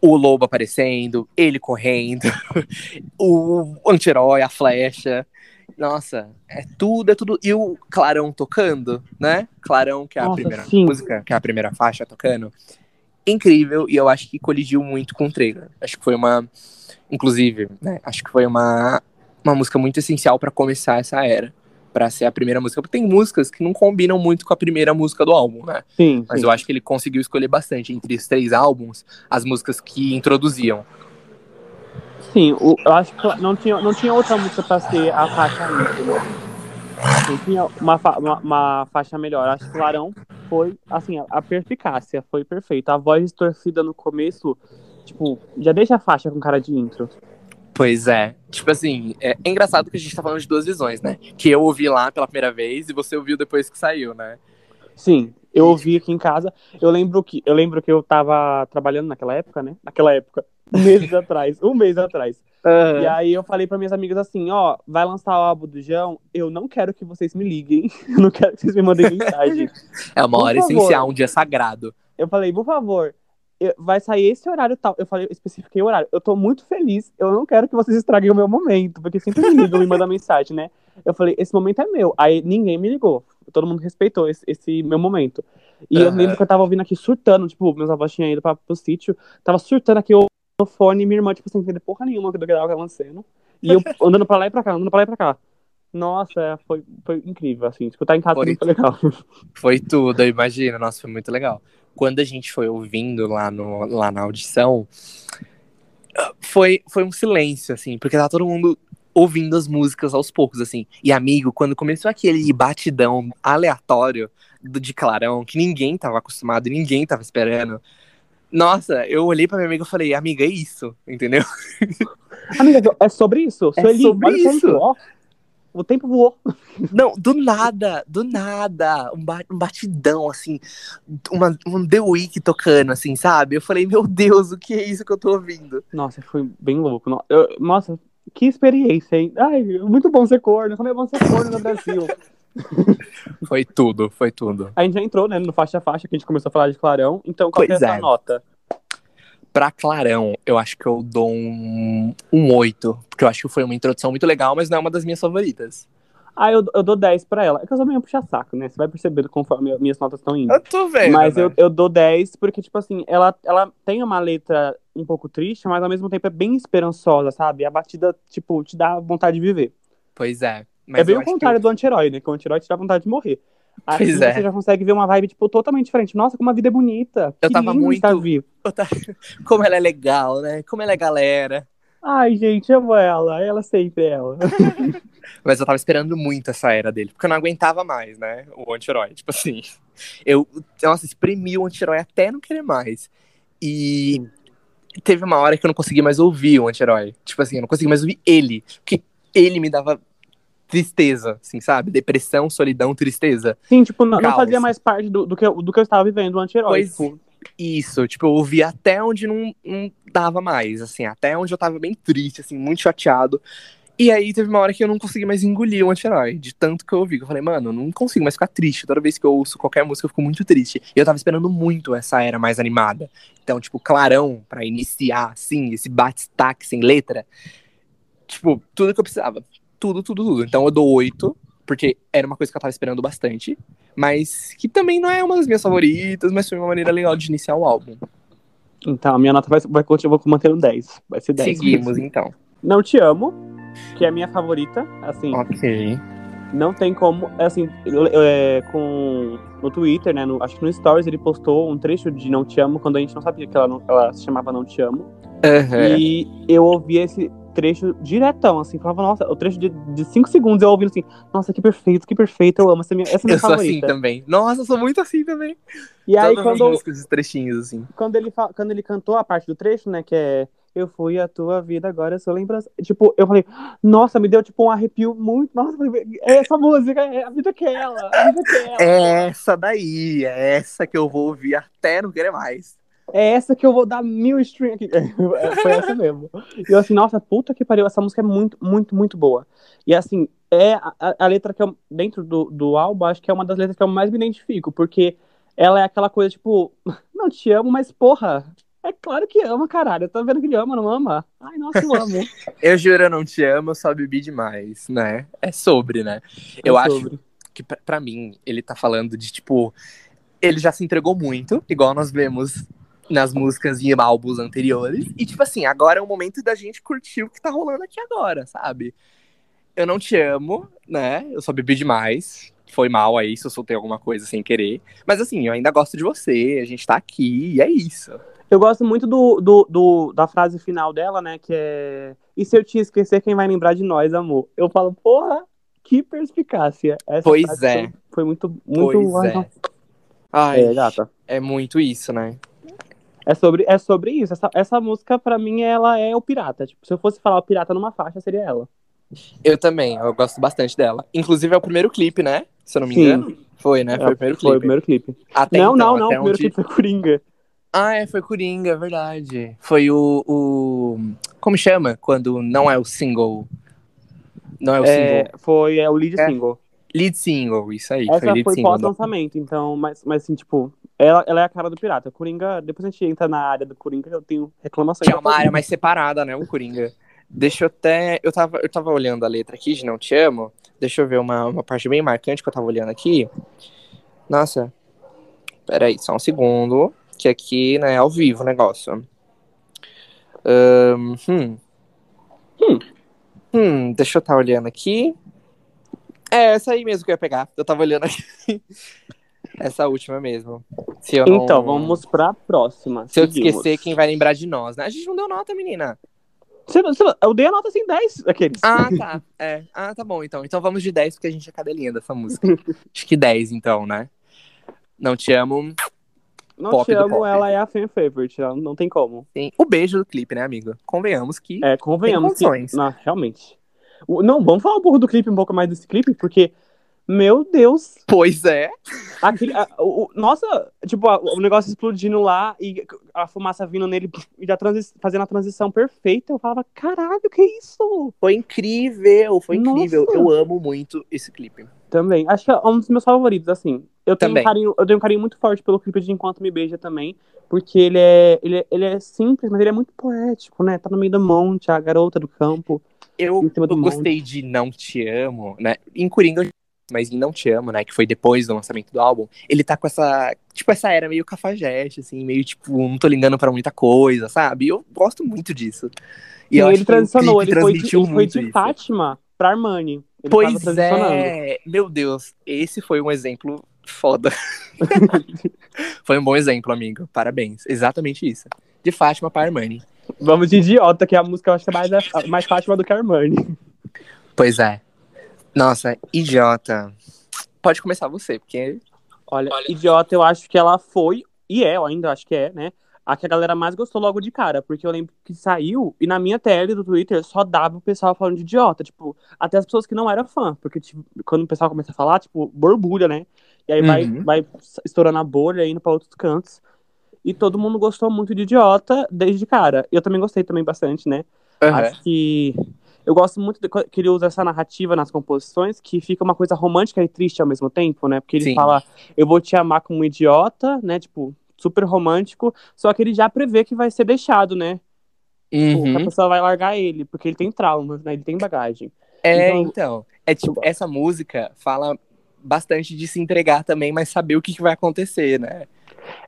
O lobo aparecendo, ele correndo, (laughs) o anti-herói, a flecha. Nossa, é tudo, é tudo. E o Clarão tocando, né? Clarão, que é a Nossa, primeira sim. música, que é a primeira faixa tocando. Incrível, e eu acho que colidiu muito com o trailer. Acho que foi uma. Inclusive, né? Acho que foi uma, uma música muito essencial pra começar essa era. Pra ser a primeira música. Porque tem músicas que não combinam muito com a primeira música do álbum, né? Sim, Mas sim. eu acho que ele conseguiu escolher bastante entre os três álbuns as músicas que introduziam. Sim, eu acho que não tinha, não tinha outra música pra ser a faixa né? Não tinha uma, fa- uma, uma faixa melhor. Acho que Clarão foi, assim, a, a perspicácia foi perfeita. A voz distorcida no começo, tipo, já deixa a faixa com cara de intro. Pois é. Tipo assim, é, é engraçado que a gente tá falando de duas visões, né? Que eu ouvi lá pela primeira vez e você ouviu depois que saiu, né? Sim, eu ouvi aqui em casa. Eu lembro que eu lembro que eu tava trabalhando naquela época, né? Naquela época, meses (laughs) atrás, um mês atrás. E aí eu falei pra minhas amigas assim, ó, vai lançar o álbum do João, eu não quero que vocês me liguem, (laughs) eu não quero que vocês me mandem mensagem. É uma Por hora favor. essencial, um dia sagrado. Eu falei, por favor, eu- vai sair esse horário tal. Eu falei, eu especifiquei o horário. Eu tô muito feliz, eu não quero que vocês estraguem o meu momento, porque sempre me ligam e mandam (laughs) mensagem, né? Eu falei, esse momento é meu. Aí ninguém me ligou. Todo mundo respeitou esse, esse meu momento. E eu Aham. lembro que eu tava ouvindo aqui surtando, tipo, meus avós tinham ido pra, pro sítio, tava surtando aqui eu no fone e minha irmã, tipo, sem entender porra nenhuma do que tava acontecendo. E eu (laughs) andando pra lá e pra cá, andando pra lá e pra cá. Nossa, é, foi, foi incrível, assim. Escutar em casa Foi. foi legal. (laughs) Foi tudo, eu imagino. Nossa, foi muito legal. Quando a gente foi ouvindo lá, no, lá na audição, foi, foi um silêncio, assim, porque tava todo mundo ouvindo as músicas aos poucos, assim. E, amigo, quando começou aquele batidão aleatório do, de Clarão, que ninguém tava acostumado, ninguém tava esperando. Nossa, eu olhei pra minha amiga e falei, amiga, é isso, entendeu? (laughs) Amiga, é sobre isso. É Sueli, sobre isso. O tempo voou. Não, do nada, do nada, um, ba- um batidão, assim, uma, um The Week tocando, assim, sabe? Eu falei, meu Deus, o que é isso que eu tô ouvindo? Nossa, foi bem louco. Eu- nossa, que experiência, hein? Ai, muito bom ser corno. Como é bom ser corno no Brasil. (laughs) Foi tudo, foi tudo. A gente já entrou, né, no faixa a faixa, que a gente começou a falar de Clarão. Então, qual que é a Pois sua é. nota? Pra Clarão, eu acho que eu dou um, um 8, porque eu acho que foi uma introdução muito legal, mas não é uma das minhas favoritas. Ah, eu, eu dou 10 pra ela. É que eu sou meio puxa-saco, né? Você vai percebendo conforme minhas notas estão indo. Eu tô vendo. Mas né? eu, eu dou 10 porque, tipo assim, ela, ela tem uma letra um pouco triste, mas ao mesmo tempo é bem esperançosa, sabe? A batida, tipo, te dá vontade de viver. Pois é. Mas é bem o contrário do anti-herói, né? Que o anti-herói te dá vontade de morrer. Aqui Pois é. você já consegue ver uma vibe, tipo, totalmente diferente. Nossa, como a vida é bonita. Eu que tava muito- vivo. (laughs) eu- Como ela é legal, né? Como ela é galera. Ai, gente, amo ela. Ela sempre é ela. (laughs) Mas eu tava esperando muito essa era dele, porque eu não aguentava mais, né? O anti-herói. Tipo assim, eu, nossa, espremi o anti-herói até não querer mais. E teve uma hora que eu não consegui mais ouvir o anti-herói. Tipo assim, eu não consegui mais ouvir ele. Porque ele me dava tristeza, assim, sabe? Depressão, solidão, tristeza. Sim, tipo, não, não fazia mais parte do, do, que, eu, do que eu estava vivendo, o anti-herói. Tipo, Isso, tipo, eu ouvi até onde não, não dava mais, assim, até onde eu tava bem triste, assim, muito chateado. E aí teve uma hora que eu não consegui mais engolir o anti-herói, de tanto que eu ouvi. que Eu falei, mano, eu não consigo mais ficar triste. Toda vez que eu ouço qualquer música, eu fico muito triste. E eu tava esperando muito essa era mais animada. Então, tipo, Clarão, pra iniciar, assim, esse bate-stack sem letra. Tipo, tudo que eu precisava. Tudo, tudo, tudo. Então eu dou oito, porque era uma coisa que eu tava esperando bastante. Mas que também não é uma das minhas favoritas, mas foi uma maneira legal de iniciar o álbum. então, a minha nota vai, vai continuar mantendo 10. Vai ser 10. Seguimos, então. Não Te Amo, que é a minha favorita. Assim, Ok. não tem como. Assim, é, com, no Twitter, né? no- acho que no Stories ele postou um trecho de Não Te Amo, quando a gente não sabia que ela, não- ela se chamava Não Te Amo. Aham. E eu ouvi esse trecho diretão, assim, falava, nossa, o trecho de 5 segundos eu ouvindo assim, nossa, que perfeito, que perfeito, eu amo, essa minha, essa minha Eu sou assim favorita. também. Nossa, eu sou muito assim também. e aí, Todas as quando, músicas, esses trechinhos, assim. quando, ele, fa- quando ele cantou a parte do trecho, né, que é eu fui a tua vida, agora eu sou lembrança. Tipo, eu falei, nossa, me deu tipo um arrepio muito. Nossa, é essa música, é a vida que é ela, a vida que é ela. É essa daí, é essa que eu vou ouvir até não querer mais. É essa que eu vou dar mil stream aqui. (laughs) É, Foi essa mesmo. E eu assim, nossa, puta que pariu, essa música é muito, muito, muito boa. E assim, é a, a- letra que eu, dentro do, do álbum, acho que é uma das letras que eu mais me identifico, porque ela é aquela coisa, tipo, (laughs) não te amo, mas porra, É claro que ama, caralho. Eu tô vendo que ele ama, não ama? Ai, nossa, eu amo. (laughs) Eu juro, eu não te amo, eu só bebi demais, né? É sobre, né? Eu É acho sobre. que, pra- pra mim, ele tá falando de, tipo, ele já se entregou muito, igual nós vemos nas músicas e álbuns anteriores. E, tipo assim, agora é o momento da gente curtir o que tá rolando aqui agora, sabe? Eu não te amo, né? Eu só bebi demais. Foi mal aí se eu soltei alguma coisa sem querer. Mas assim, eu ainda gosto de você, a gente tá aqui, e é isso. Eu gosto muito do, do, do- da frase final dela, né? Que é. E se eu te esquecer, quem vai lembrar de nós, amor? Eu falo, porra, que perspicácia. Essa Pois é. Foi, muito. muito Pois ai, é. Ai, É, gata. é muito isso, né? É sobre, é sobre isso. Essa, essa música, pra mim, ela é o pirata. Tipo, se eu fosse falar o pirata numa faixa, seria ela. Eu também, eu gosto bastante dela. Inclusive é o primeiro clipe, né? Se eu não me Sim. engano. Foi, né? Foi É, o primeiro Foi o clipe. primeiro clipe. Até não, então, não, não. O primeiro onde- clipe foi Coringa. Ah, é, foi Coringa, é verdade. Foi o, o. Como chama? Quando não é o single. Não é o É, single. foi é, o lead É. single. Lead single, isso aí. Essa foi lead foi pós-lançamento, então, mas, mas assim, tipo, ela, ela é a cara do pirata. Coringa, depois a gente entra na área do Coringa, eu tenho reclamações. Que é uma área mais separada, né? O Coringa. Deixa eu até. Eu tava, eu tava olhando a letra aqui de Não Te Amo. Deixa eu ver uma, uma parte bem marcante que eu tava olhando aqui. Nossa. Peraí, só um segundo. Que aqui, né, é ao vivo o negócio. Ahn, hum. Hum. Hum, deixa eu estar olhando aqui. É, essa aí mesmo que eu ia pegar. Eu tava olhando aqui. (laughs) Essa última mesmo. Se eu não- Então, vamos pra próxima. Se eu Seguimos. esquecer, quem vai lembrar de nós, né? A gente não deu nota, menina. Você- você- eu dei a nota assim 10, aqueles. Ah, (laughs) tá. É. Ah, tá bom, então. Então vamos de 10, porque a gente é cadelinha dessa música. Acho que 10, então, né? Não te amo. Não pop te amo, ela é a fan favorite, ela não tem como. Sim. O beijo do clipe, né, amigo? Convenhamos que. É, convenhamos que... Não, realmente. Não, vamos falar um pouco do clipe, um pouco mais desse clipe, porque, meu Deus, Pois é. aquele, a- o, nossa, tipo, a- o negócio explodindo lá e a fumaça vindo nele e a transi- fazendo a transição perfeita, eu falava, caralho, que isso? Foi incrível. Foi Nossa. incrível. Eu amo muito esse clipe. Também, acho que é um dos meus favoritos, assim. Eu tenho, um carinho, eu tenho um carinho muito forte pelo clipe de Enquanto Me Beija também, porque ele é, ele, é, ele é simples, mas ele é muito poético, né? Tá no meio do monte, a garota do campo. Eu, gostei de Não Te Amo, né? Em Coringa, mas em Não Te Amo, né? Que foi depois do lançamento do álbum. Ele tá com essa. Tipo, essa era meio cafajeste, assim, meio tipo, não tô ligando pra muita coisa, sabe? Eu gosto muito disso. E E ele transicionou, ele foi, de, ele foi de isso. Fátima pra Armani. Ele Pois é, meu Deus, esse foi um exemplo foda. (laughs) foi um bom exemplo, amigo. Parabéns. Exatamente isso. De Fátima para Armani. Vamos de idiota, que é a música eu acho que é mais, mais Fátima do que Armani. Pois é. Nossa, idiota. Pode começar você, porque. Olha, idiota, eu acho que ela foi, e é, eu ainda acho que é, né? A que a galera mais gostou logo de cara, porque eu lembro que saiu e na minha tele do Twitter só dava o pessoal falando de idiota, tipo, até as pessoas que não eram fã, porque tipo, quando o pessoal começa a falar, tipo, borbulha, né? E aí vai, Uhum. vai estourando a bolha, indo pra outros cantos. E todo mundo gostou muito de idiota desde cara. Eu também gostei também bastante, né? Acho que eu gosto muito de, que ele usa essa narrativa nas composições, que fica uma coisa romântica e triste ao mesmo tempo, né? Porque ele Sim. fala, eu vou te amar como um idiota, né? Tipo, super romântico, só que ele já prevê que vai ser deixado, né? Tipo, que a Uhum. pessoa vai largar ele, porque ele tem traumas, né? Ele tem bagagem. É, Então- então. É tipo, essa música fala bastante de se entregar também, mas saber o que, que vai acontecer, né?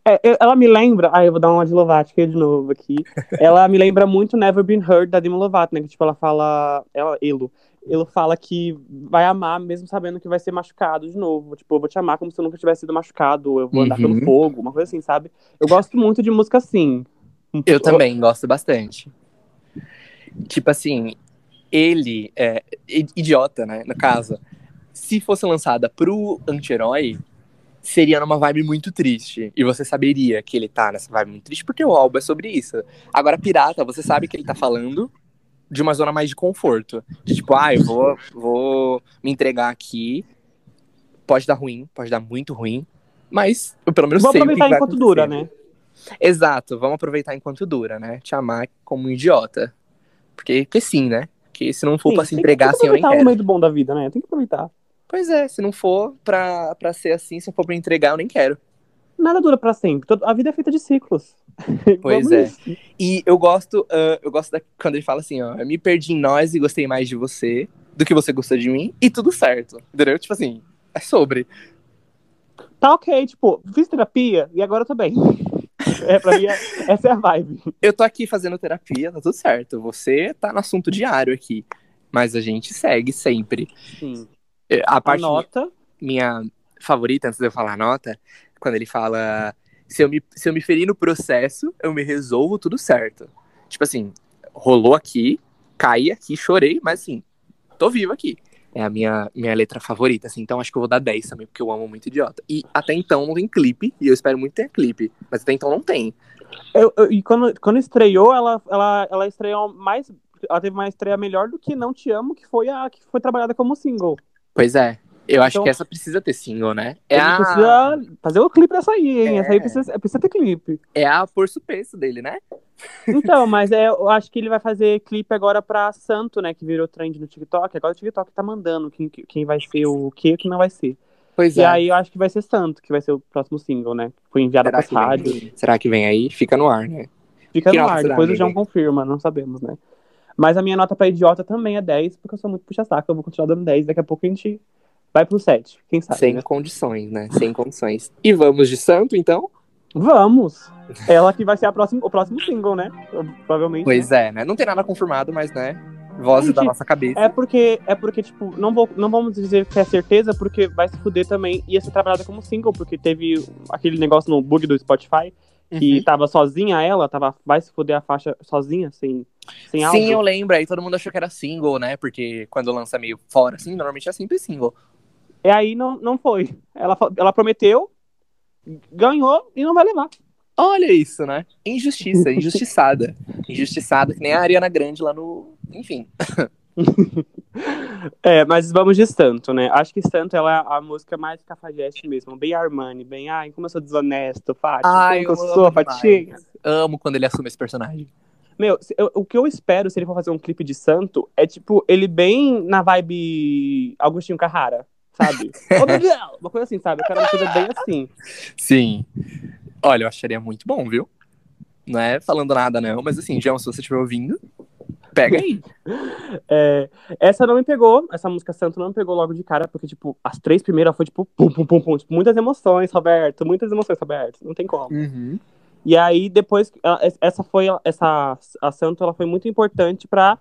É, eu- ela me lembra. Ah, eu vou dar uma de Lovato de novo aqui. (laughs) ela me lembra muito Never Been Heard da Demi Lovato, né? Que tipo, ela fala. Ela, Elo. Elo fala que vai amar mesmo sabendo que vai ser machucado de novo. Tipo, eu vou te amar como se eu nunca tivesse sido machucado. Eu vou andar Uhum. pelo fogo, uma coisa assim, sabe? Eu gosto muito de música assim. Eu também gosto bastante. Tipo assim, ele é idiota, né? No caso, se fosse lançada pro anti-herói, seria numa vibe muito triste. E você saberia que ele tá nessa vibe muito triste, porque o álbum é sobre isso. Agora, Pirata, você sabe que ele tá falando de uma zona mais de conforto. De tipo, ah, eu vou, vou me entregar aqui. Pode dar ruim, pode dar muito ruim. Mas eu pelo menos Vou sei o que aproveitar enquanto dura, né? Exato, vamos aproveitar enquanto dura, né? Te amar como um idiota. Porque, porque sim, né? Que se não for Sim, pra se tem que- entregar tem assim, que eu nem aproveitar o momento bom da vida, né? Tem que aproveitar. Pois é, se não for pra, pra ser assim, se for pra entregar, eu nem quero. Nada dura pra sempre. A vida é feita de ciclos. (laughs) Pois é. nisso. E eu gosto, ah, eu gosto da, quando ele fala assim, ó, eu me perdi em nós e gostei mais de você do que você gostou de mim e tudo certo. Entendeu? Tipo assim, é sobre. Tá ok, tipo, fiz terapia e agora eu tô bem. (laughs) É, pra mim, é- essa é a vibe. Eu tô aqui fazendo terapia, tá tudo certo. Você tá no assunto diário aqui. Mas a gente segue sempre. Sim. É, A A parte nota. minha favorita, antes de eu falar a nota, quando ele fala: se eu, me, se eu me ferir no processo, eu me resolvo tudo certo. Tipo assim, rolou aqui, caí aqui, chorei, mas assim, tô vivo aqui. É a minha, minha letra favorita, assim, então acho que eu vou dar 10 também, porque eu amo muito idiota. E até então não tem clipe, e eu espero muito ter clipe, mas até então não tem. Eu- eu- e quando, quando estreou, ela, ela, ela estreou mais. Ela teve uma estreia melhor do que Não Te Amo, que foi a que foi trabalhada como single. Pois é, eu acho Então- que essa precisa ter single, né? É a, precisa fazer o clipe dessa aí, hein? Essa aí É. precisa, precisa ter clipe. é a porço peso dele, né? Então, mas é, eu acho que ele vai fazer clipe agora pra Santo, né? Que virou trend no TikTok. Agora o TikTok tá mandando quem, quem vai ser o que e o que não vai ser. Pois E é. aí eu acho que vai ser Santo, que vai ser o próximo single, né? Foi enviado Será pra rádio. será que vem aí? Fica no ar, né? Fica no ar, depois o? João confirma, não sabemos, né? Mas a minha nota pra idiota também é 10, porque eu sou muito puxa-saco. Eu vou continuar dando 10, daqui a pouco a gente vai pro 7. Quem sabe? Sem né? condições, né? Sem condições. E vamos de santo, então? Vamos! Ela que vai ser a próxima, o próximo single, né? Provavelmente. Pois é, né? Não tem nada confirmado, mas, né? Vozes da nossa cabeça. É porque, é porque, tipo, não, vou, não vamos dizer que é certeza, porque vai se fuder também. Ia ser trabalhada como single, porque teve aquele negócio no bug do Spotify, que Uhum. tava sozinha ela, tava, vai se fuder a faixa sozinha, sem, sem álbum. Sim, eu lembro. Aí todo mundo achou que era single, né? Porque quando lança meio fora, assim, normalmente é sempre single. E aí não, não foi. Ela, ela prometeu, ganhou e não vai levar. Olha isso, né? Injustiça, (laughs) injustiçada. injustiçada, que nem a Ariana Grande lá no. Enfim. (laughs) (laughs) É, mas vamos de Santo, né? Acho que Santo ela é a música mais cafajeste mesmo, bem Armani, bem, ai, como eu sou desonesto, Fátima, Ai, como que eu eu sou, Fatinha. demais. Amo quando ele assume esse personagem. Meu, eu- o que eu espero se ele for fazer um clipe de Santo é, tipo, ele bem na vibe Agostinho Carrara, sabe? (laughs) Ô, Miguel! Uma coisa assim, sabe? Eu quero uma coisa bem assim. Sim. Olha, eu acharia muito bom, viu? Não é falando nada, não, mas assim, João, se você estiver ouvindo, pega aí. (laughs) É, essa não me pegou, essa música Santo não me pegou logo de cara, porque, tipo, as três primeiras foi, tipo, pum, pum, pum, pum. Tipo, muitas emoções, Roberto, muitas emoções, Roberto. Não tem como. Uhum. E aí, depois, essa foi, essa, a Santo, ela foi muito importante pra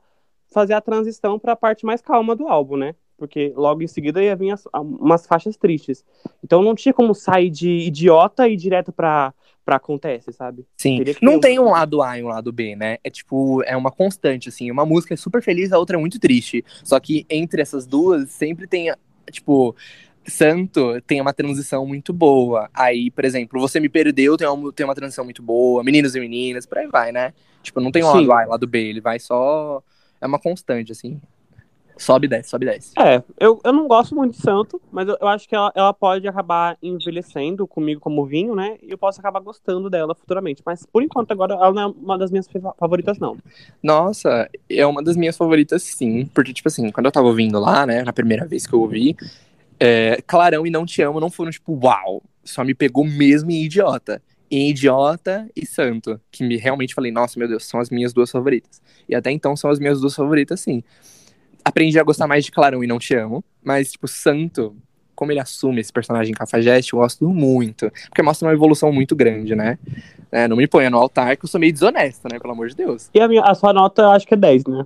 fazer a transição pra parte mais calma do álbum, né? Porque logo em seguida ia vir as- umas faixas tristes. Então não tinha como sair de idiota e ir direto pra, pra acontece, sabe? Sim. Não um- tem um lado A e um lado B, né? É tipo, é uma constante, assim. Uma música é super feliz, a outra é muito triste. Só que entre essas duas, sempre tem, tipo, Santo tem uma transição muito boa. Aí, por exemplo, Você Me Perdeu tem uma, tem uma transição muito boa. Meninos e Meninas, por aí vai, né? Tipo, não tem um Sim. lado A e lado B, ele vai só. É uma constante, assim. Sobe e desce, sobe e desce. É, eu, eu não gosto muito de Santo, mas eu, eu acho que ela, ela pode acabar envelhecendo comigo como vinho, né? E eu posso acabar gostando dela futuramente. Mas por enquanto, agora, ela não é uma das minhas fa- favoritas, não. Nossa, é uma das minhas favoritas, sim. Porque, tipo assim, quando eu tava ouvindo lá, né, na primeira vez que eu ouvi, é, Clarão e Não Te Amo não foram, tipo, uau. Só me pegou mesmo em Idiota. Em Idiota e Santo. Que me realmente falei, nossa, meu Deus, são as minhas duas favoritas. E até então são as minhas duas favoritas, sim. Aprendi a gostar mais de Clarão e Não Te Amo. Mas, tipo, Santo, como ele assume esse personagem cafajeste, eu gosto muito. Porque mostra uma evolução muito grande, né? É, não me ponha no altar que eu sou meio desonesto, né? Pelo amor de Deus. E a, minha, a sua nota, eu acho que é 10, né?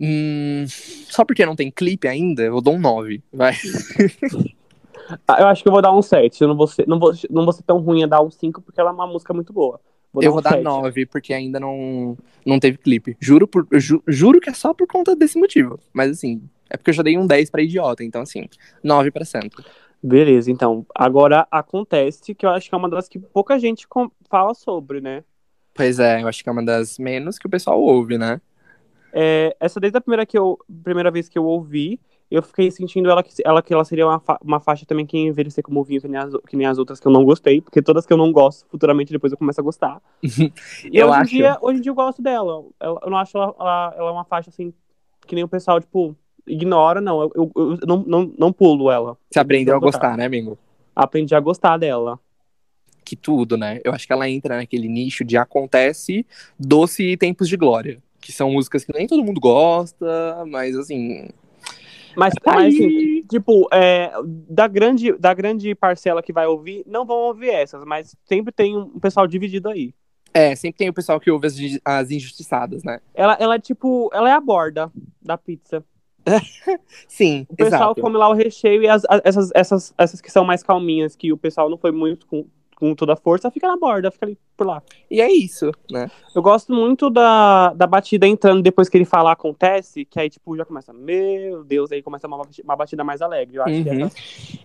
Hum, só porque não tem clipe ainda, eu dou um 9. Vai. (laughs) Ah, Eu acho que eu vou dar um 7. Eu não vou ser, não vou, não vou ser tão ruim a dar um 5, porque ela é uma música muito boa. Eu um vou dar 7. 9, porque ainda não, não teve clipe. Juro, por, eu ju- juro que é só por conta desse motivo. Mas assim, é porque eu já dei um 10 pra idiota, então assim, 9 pra santo. Beleza, então. Agora acontece que eu acho que é uma das que pouca gente fala sobre, né? Pois é, eu acho que é uma das menos que o pessoal ouve, né? É, essa desde a primeira, que eu, primeira vez que eu ouvi, eu fiquei sentindo ela que ela, que ela seria uma, fa- uma faixa também que ia envelhecer como vinho, que nem, as, que nem as outras que eu não gostei, porque todas que eu não gosto, futuramente depois eu começo a gostar. (laughs) E Eu hoje, acho. Em dia, hoje em dia eu gosto dela. Ela- eu não acho ela, ela, ela uma faixa assim, que nem o pessoal, tipo, ignora, não. Eu, eu, eu não, não, não pulo ela. Você aprendeu a Eu gostar, né, amigo? Aprendi a gostar dela. que tudo, né? Eu acho que ela entra naquele nicho de acontece, doce e tempos de glória. Que são músicas que nem todo mundo gosta, mas assim. Mas, Tá mas assim, tipo, é, da, grande, da grande parcela que vai ouvir, não vão ouvir essas, mas sempre tem um pessoal dividido aí. É, sempre tem o pessoal que ouve as, as injustiçadas, né? Ela, ela é tipo, ela é a borda da pizza. (laughs) Sim, O pessoal exato. come lá o recheio e as, as- essas, essas, essas que são mais calminhas, que o pessoal não foi muito com, toda a força, fica na borda, fica ali por lá. E é isso, né? Eu gosto muito da, da batida entrando depois que ele fala acontece, que aí, tipo, já começa, meu Deus, aí começa uma, uma batida mais alegre. Eu acho que Uhum. essa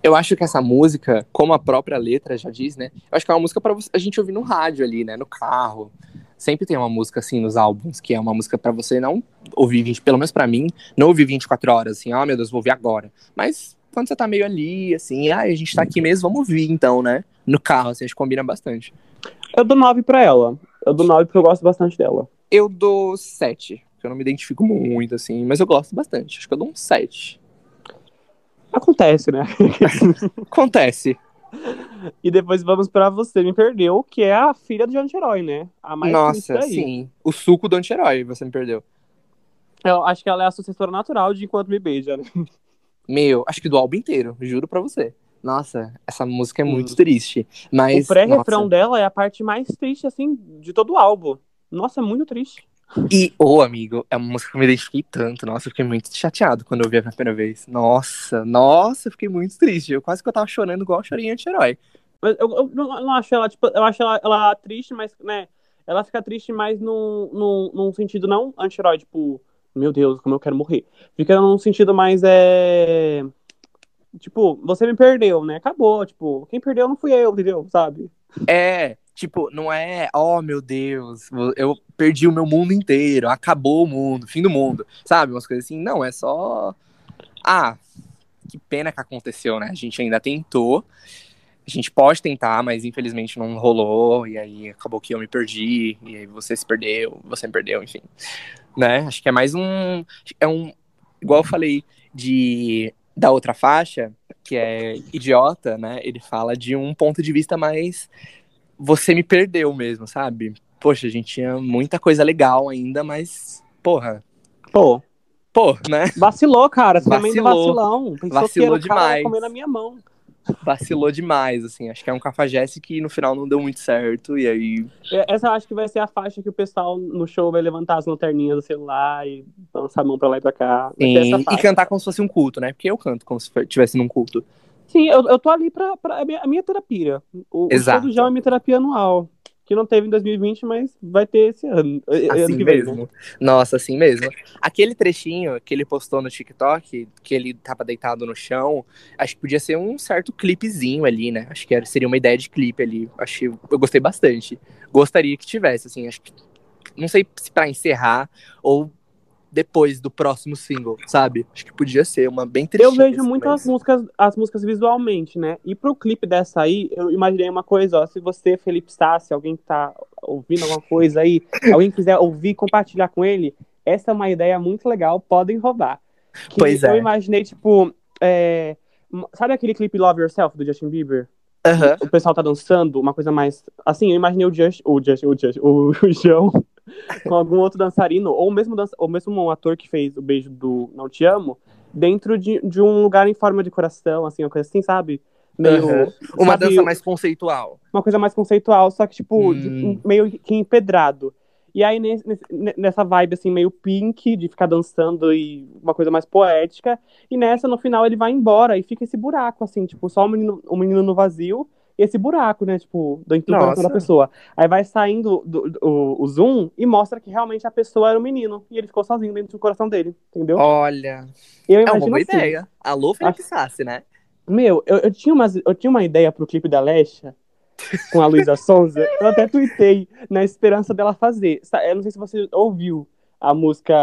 Eu acho que essa música, como a própria letra já diz, né? Eu acho que é uma música pra a gente ouvir no rádio ali, né? No carro. Sempre tem uma música assim nos álbuns, que é uma música pra você não ouvir 20, pelo menos pra mim, não ouvir 24 horas, assim, ah, meu Deus, vou ouvir agora. Mas quando você tá meio ali, assim, ah, a gente tá aqui mesmo, vamos ouvir então, né? No carro, assim, a gente combina bastante. Eu dou 9 pra ela. Eu dou 9 porque eu gosto bastante dela. Eu dou 7, porque eu não me identifico muito, assim, mas eu gosto bastante. Acho que eu dou um 7. Acontece, né? (laughs) Acontece. E depois vamos pra Você Me Perdeu, que é a filha do John Herói, né? A mais Nossa, sim. O suco do anti-herói, você me perdeu. Eu acho que ela é a sucessora natural de Enquanto Me Beija, né? Meu, acho que do álbum inteiro, juro pra você. Nossa, essa música é muito Hum. triste. Mas. o pré-refrão dela é a parte mais triste, assim, de todo o álbum. Nossa, é muito triste. E, ô, amigo, é uma música que eu me identifiquei tanto. Nossa, eu fiquei muito chateado quando eu vi a primeira vez. Nossa, nossa, eu fiquei muito triste. Eu quase que eu tava chorando igual em anti-herói. Mas eu, eu não acho ela, tipo, eu acho ela, ela triste, mas, né, ela fica triste mais num, num, num sentido não anti-herói, tipo, meu Deus, como eu quero morrer. Fica num sentido mais, é... Tipo, você me perdeu, né? Acabou, tipo, quem perdeu não fui eu, entendeu? Sabe? É, tipo, não é, oh meu Deus, eu perdi o meu mundo inteiro, acabou o mundo, fim do mundo, sabe? Umas coisas assim. Não, é só. Ah, que pena que aconteceu, né? A gente ainda tentou. A gente pode tentar, mas infelizmente não rolou. E aí acabou que eu me perdi. E aí você se perdeu, você me perdeu, enfim. Né? Acho que é mais um. É um. Igual eu falei de da outra faixa, que é idiota, né? Ele fala de um ponto de vista mais você me perdeu mesmo, sabe? Poxa, a gente tinha muita coisa legal ainda, mas porra, Pô, pô, né? vacilou, cara. Você também do Vacilou. vacilão. Pensou Vacilou que era o demais. comer na minha mão. Vacilou demais, assim. Acho que é um cafajeste que no final não deu muito certo e aí Essa eu acho que vai ser a faixa que o pessoal no show vai levantar as lanterninhas do celular e lançar a mão pra lá e pra cá. Sim, e cantar como se fosse um culto, né? Porque eu canto como se estivesse num culto. Sim, eu, eu tô ali pra, pra a, minha, a minha terapia. O, o Exato. show do João é minha terapia anual. Que não teve em 2020, mas vai ter esse ano. ano Assim que vem, mesmo. né? Nossa, assim mesmo. Aquele trechinho que ele postou no TikTok, que ele tava deitado no chão, acho que podia ser um certo clipezinho ali, né? Acho que era- seria uma ideia de clipe ali. Que eu gostei bastante. Gostaria que tivesse, assim, acho que. Não sei se pra encerrar ou depois do próximo single, sabe? Acho que podia ser uma bem Eu trechinha. vejo muito mas- as músicas, as músicas visualmente, né? E pro clipe dessa aí, eu imaginei uma coisa, ó. Se você, Felipe Sassi, alguém que tá ouvindo alguma coisa aí, alguém quiser ouvir compartilhar com ele, essa é uma ideia muito legal, podem roubar. Que Pois é. Eu imaginei, tipo, é, sabe aquele clipe Love Yourself do Justin Bieber? Aham. o pessoal tá dançando, uma coisa mais. Assim, eu imaginei o Just, o Just, o Just, o, o (laughs) João com algum outro dançarino, ou mesmo, dança, ou mesmo um ator que fez o beijo do Não Te Amo, dentro de, de um lugar em forma de coração, assim, uma coisa assim, sabe? Meio. Aham. Uma sabe, dança mais conceitual. Uma coisa mais conceitual, só que, tipo, de- Hum. meio que empedrado. E aí, nesse- nessa vibe, assim, meio pink, de ficar dançando e uma coisa mais poética. E nessa, no final, ele vai embora e fica esse buraco, assim, tipo, só o menino, o menino no vazio esse buraco, né, tipo, Nossa. coração da pessoa. Aí vai saindo do- do- o, o zoom e mostra que realmente a pessoa era o menino. E ele ficou sozinho dentro do coração dele, entendeu? Olha, eu é uma boa assim, ideia. Alô, Felipe Sassi, né? Meu, eu, eu, tinha umas, eu tinha uma ideia pro clipe da Lesha com a Luísa Sonza. (laughs) Eu até tuitei na esperança dela fazer. Eu não sei se você ouviu a música.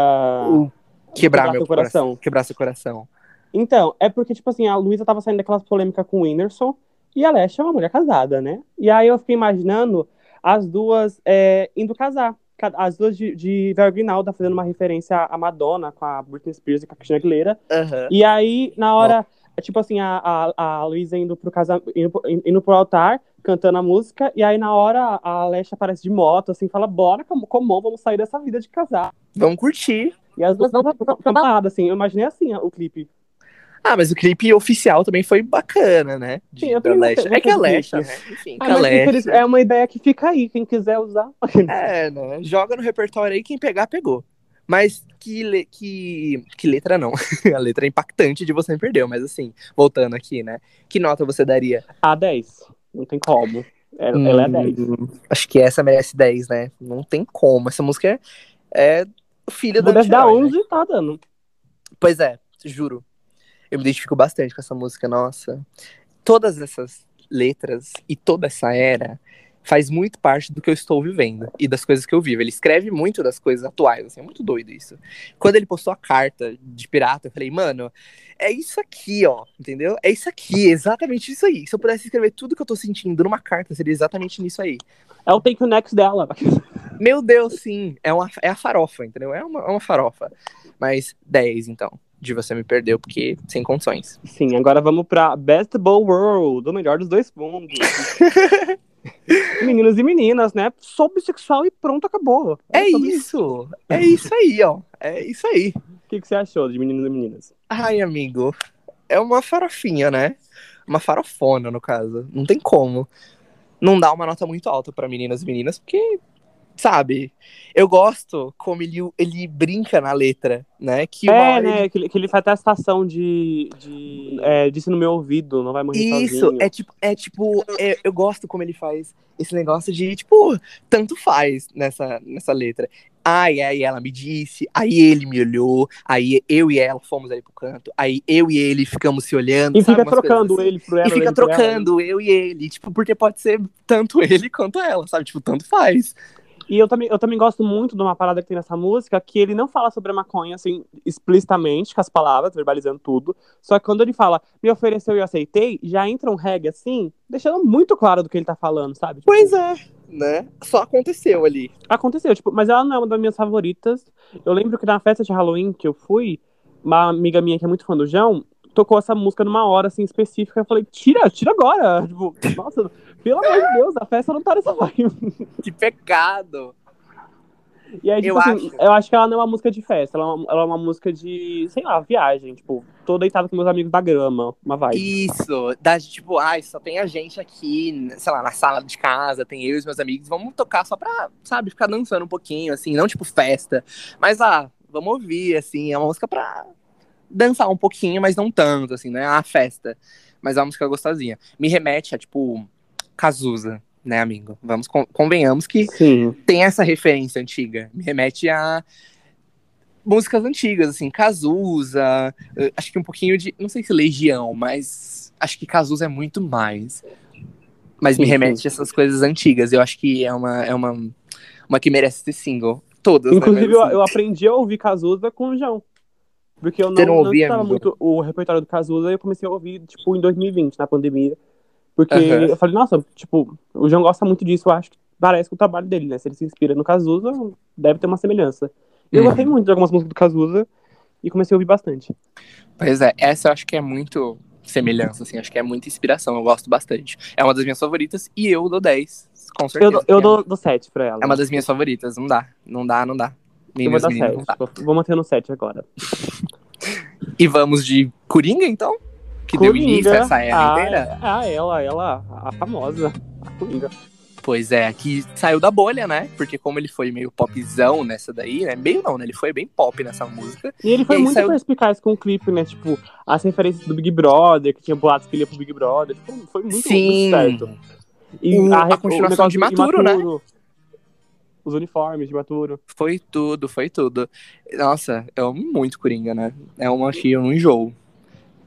Quebrar, Quebrar meu coração. coração. Quebrar seu coração. Então, é porque, tipo assim, a Luísa tava saindo daquela polêmica com o Whindersson e a Lesha é uma mulher casada, né? E aí eu fiquei imaginando as duas é, indo casar. Ca- As duas de, de Grinalda fazendo uma referência à Madonna com a Britney Spears e com a Christina Aguilera. Aham. E aí, na hora, é tipo assim, a, a, a Luísa indo pro casamento, indo, pro- indo pro altar, cantando a música, e aí na hora a Alexa aparece de moto, assim, fala, bora, como, como vamos sair dessa vida de casar. Vamos curtir. E as duas pra balada, assim, eu imaginei assim o clipe. Ah, mas o clipe oficial também foi bacana, né? De, Sim, da Lesha. É que do Lesha, né? Enfim, Ah, mas Lesha. é uma ideia que fica aí, quem quiser usar. (laughs) É, né? Joga no repertório aí, quem pegar, pegou. Mas que, le- que, que letra não. (laughs) a letra é impactante de você me perdeu, mas assim, voltando aqui, né? Que nota você daria? A 10. Não tem como. Ela, ela é 10. Hum, Acho que essa merece 10, né? Não tem como. Essa música é, é filha da dar Anti-Herói, né? 11, tá dando. Pois é, juro. Eu me identifico bastante com essa música, nossa. Todas essas letras e toda essa era faz muito parte do que eu estou vivendo e das coisas que eu vivo. Ele escreve muito das coisas atuais, assim, é muito doido isso. Quando ele postou a carta de pirata, eu falei, mano, é isso aqui, ó, entendeu? É isso aqui, exatamente isso aí. Se eu pudesse escrever tudo que eu tô sentindo numa carta, seria exatamente nisso aí. É o Take Next dela. (laughs) Meu Deus, sim, é, uma, é a farofa, entendeu? É uma, é uma farofa. Mas 10, então, de você me perdeu, porque sem condições. Sim, agora vamos pra Best Bowl World, o melhor dos dois mundos. (laughs) Meninos e meninas, né? Sou bissexual e pronto, acabou. É sobre isso, é isso aí, ó. É isso aí. O que, que você achou de meninos e meninas? Ai, amigo, é uma farofinha, né? Uma farofona, no caso. Não tem como. Não dá uma nota muito alta pra meninas e meninas, porque, sabe, eu gosto como ele, ele brinca na letra, né? Que é, né? ele- Que, ele- que ele faz até a estação de. de é, disse no meu ouvido, não vai morrer Isso, sozinho. é tipo, é tipo, é- eu gosto como ele faz esse negócio de, tipo, tanto faz nessa, nessa letra. Ai, aí ela me disse, aí ele me olhou, aí eu e ela fomos ali pro canto, aí eu e ele ficamos se olhando. E fica trocando assim. ele pro ela. E fica ele pro ela. trocando eu e ele, tipo, porque pode ser tanto ele quanto ela, sabe? Tipo, tanto faz. E eu também, eu também gosto muito de uma parada que tem nessa música, que ele não fala sobre a maconha, assim, explicitamente, com as palavras, verbalizando tudo. Só que quando ele fala, me ofereceu e eu aceitei, já entra um reggae assim, deixando muito claro do que ele tá falando, sabe? Tipo, Pois é, né? Só aconteceu ali. Aconteceu, tipo, mas ela não é uma das minhas favoritas. Eu lembro que na festa de Halloween que eu fui, uma amiga minha que é muito fã do João, tocou essa música numa hora, assim, específica. Eu falei, tira, tira agora. (laughs) Tipo, nossa, pelo amor de Deus, a festa não tá nessa vibe. (laughs) Que pecado. E aí, tipo Eu assim, acho. eu acho que ela não é uma música de festa, ela é uma, ela é uma música de, sei lá, viagem. Tipo, tô deitado com meus amigos da grama, uma vibe. Isso, da tipo, ai, só tem a gente aqui, sei lá, na sala de casa, tem eu e os meus amigos, vamos tocar só pra, sabe, ficar dançando um pouquinho, assim, não tipo festa, mas ah, vamos ouvir, assim, é uma música pra dançar um pouquinho, mas não tanto, assim, não é a festa, mas é uma música gostosinha. Me remete a, tipo, Cazuza, né, amigo? Vamos, con- convenhamos que Sim. tem essa referência antiga. Me remete a músicas antigas, assim, Cazuza, eh, acho que um pouquinho de, não sei se Legião, mas acho que Cazuza é muito mais. Mas me remete a essas coisas antigas. Eu acho que é uma, é uma, uma que merece ser single. Todas, Inclusive, né? eu, Mas, assim, eu aprendi a ouvir Cazuza com o João. Porque eu não, não não ouvia, amigo? muito o repertório do Cazuza e eu comecei a ouvir, tipo, em 2020, na pandemia. Porque Aham. eu falei, nossa, tipo, o João gosta muito disso, eu acho que parece com o trabalho dele, né? Se ele se inspira no Cazuza, deve ter uma semelhança. E eu Uhum. gostei muito de algumas músicas do Cazuza e comecei a ouvir bastante. Pois é, essa eu acho que é muito semelhança, assim, acho que é muita inspiração, eu gosto bastante. É uma das minhas favoritas e eu dou 10, com certeza. Eu, dou- eu dou, dou 7 pra ela. É uma das minhas favoritas, não dá, não dá, não dá. Eu vou dar meninas, 7. não dá. Vou, vou manter no 7 agora. (laughs) E vamos de Coringa, então? Que deu início a essa era ah, inteira? Ah, ela, ela, a famosa, a Coringa. Pois é, que saiu da bolha, né? Porque como ele foi meio popzão nessa daí, né? Meio não, né? Ele foi bem pop nessa música. E ele foi E muito saiu- perspicaz com o clipe, né? Tipo, as referências do Big Brother, que tinha boatos que ele ia pro Big Brother. Tipo, foi muito, Sim. muito certo. E O- a re- continuação de Maturo, né? Os uniformes de Maturo. Foi tudo, foi tudo. Nossa, eu amo muito Coringa, né? É uma que eu não enjoo.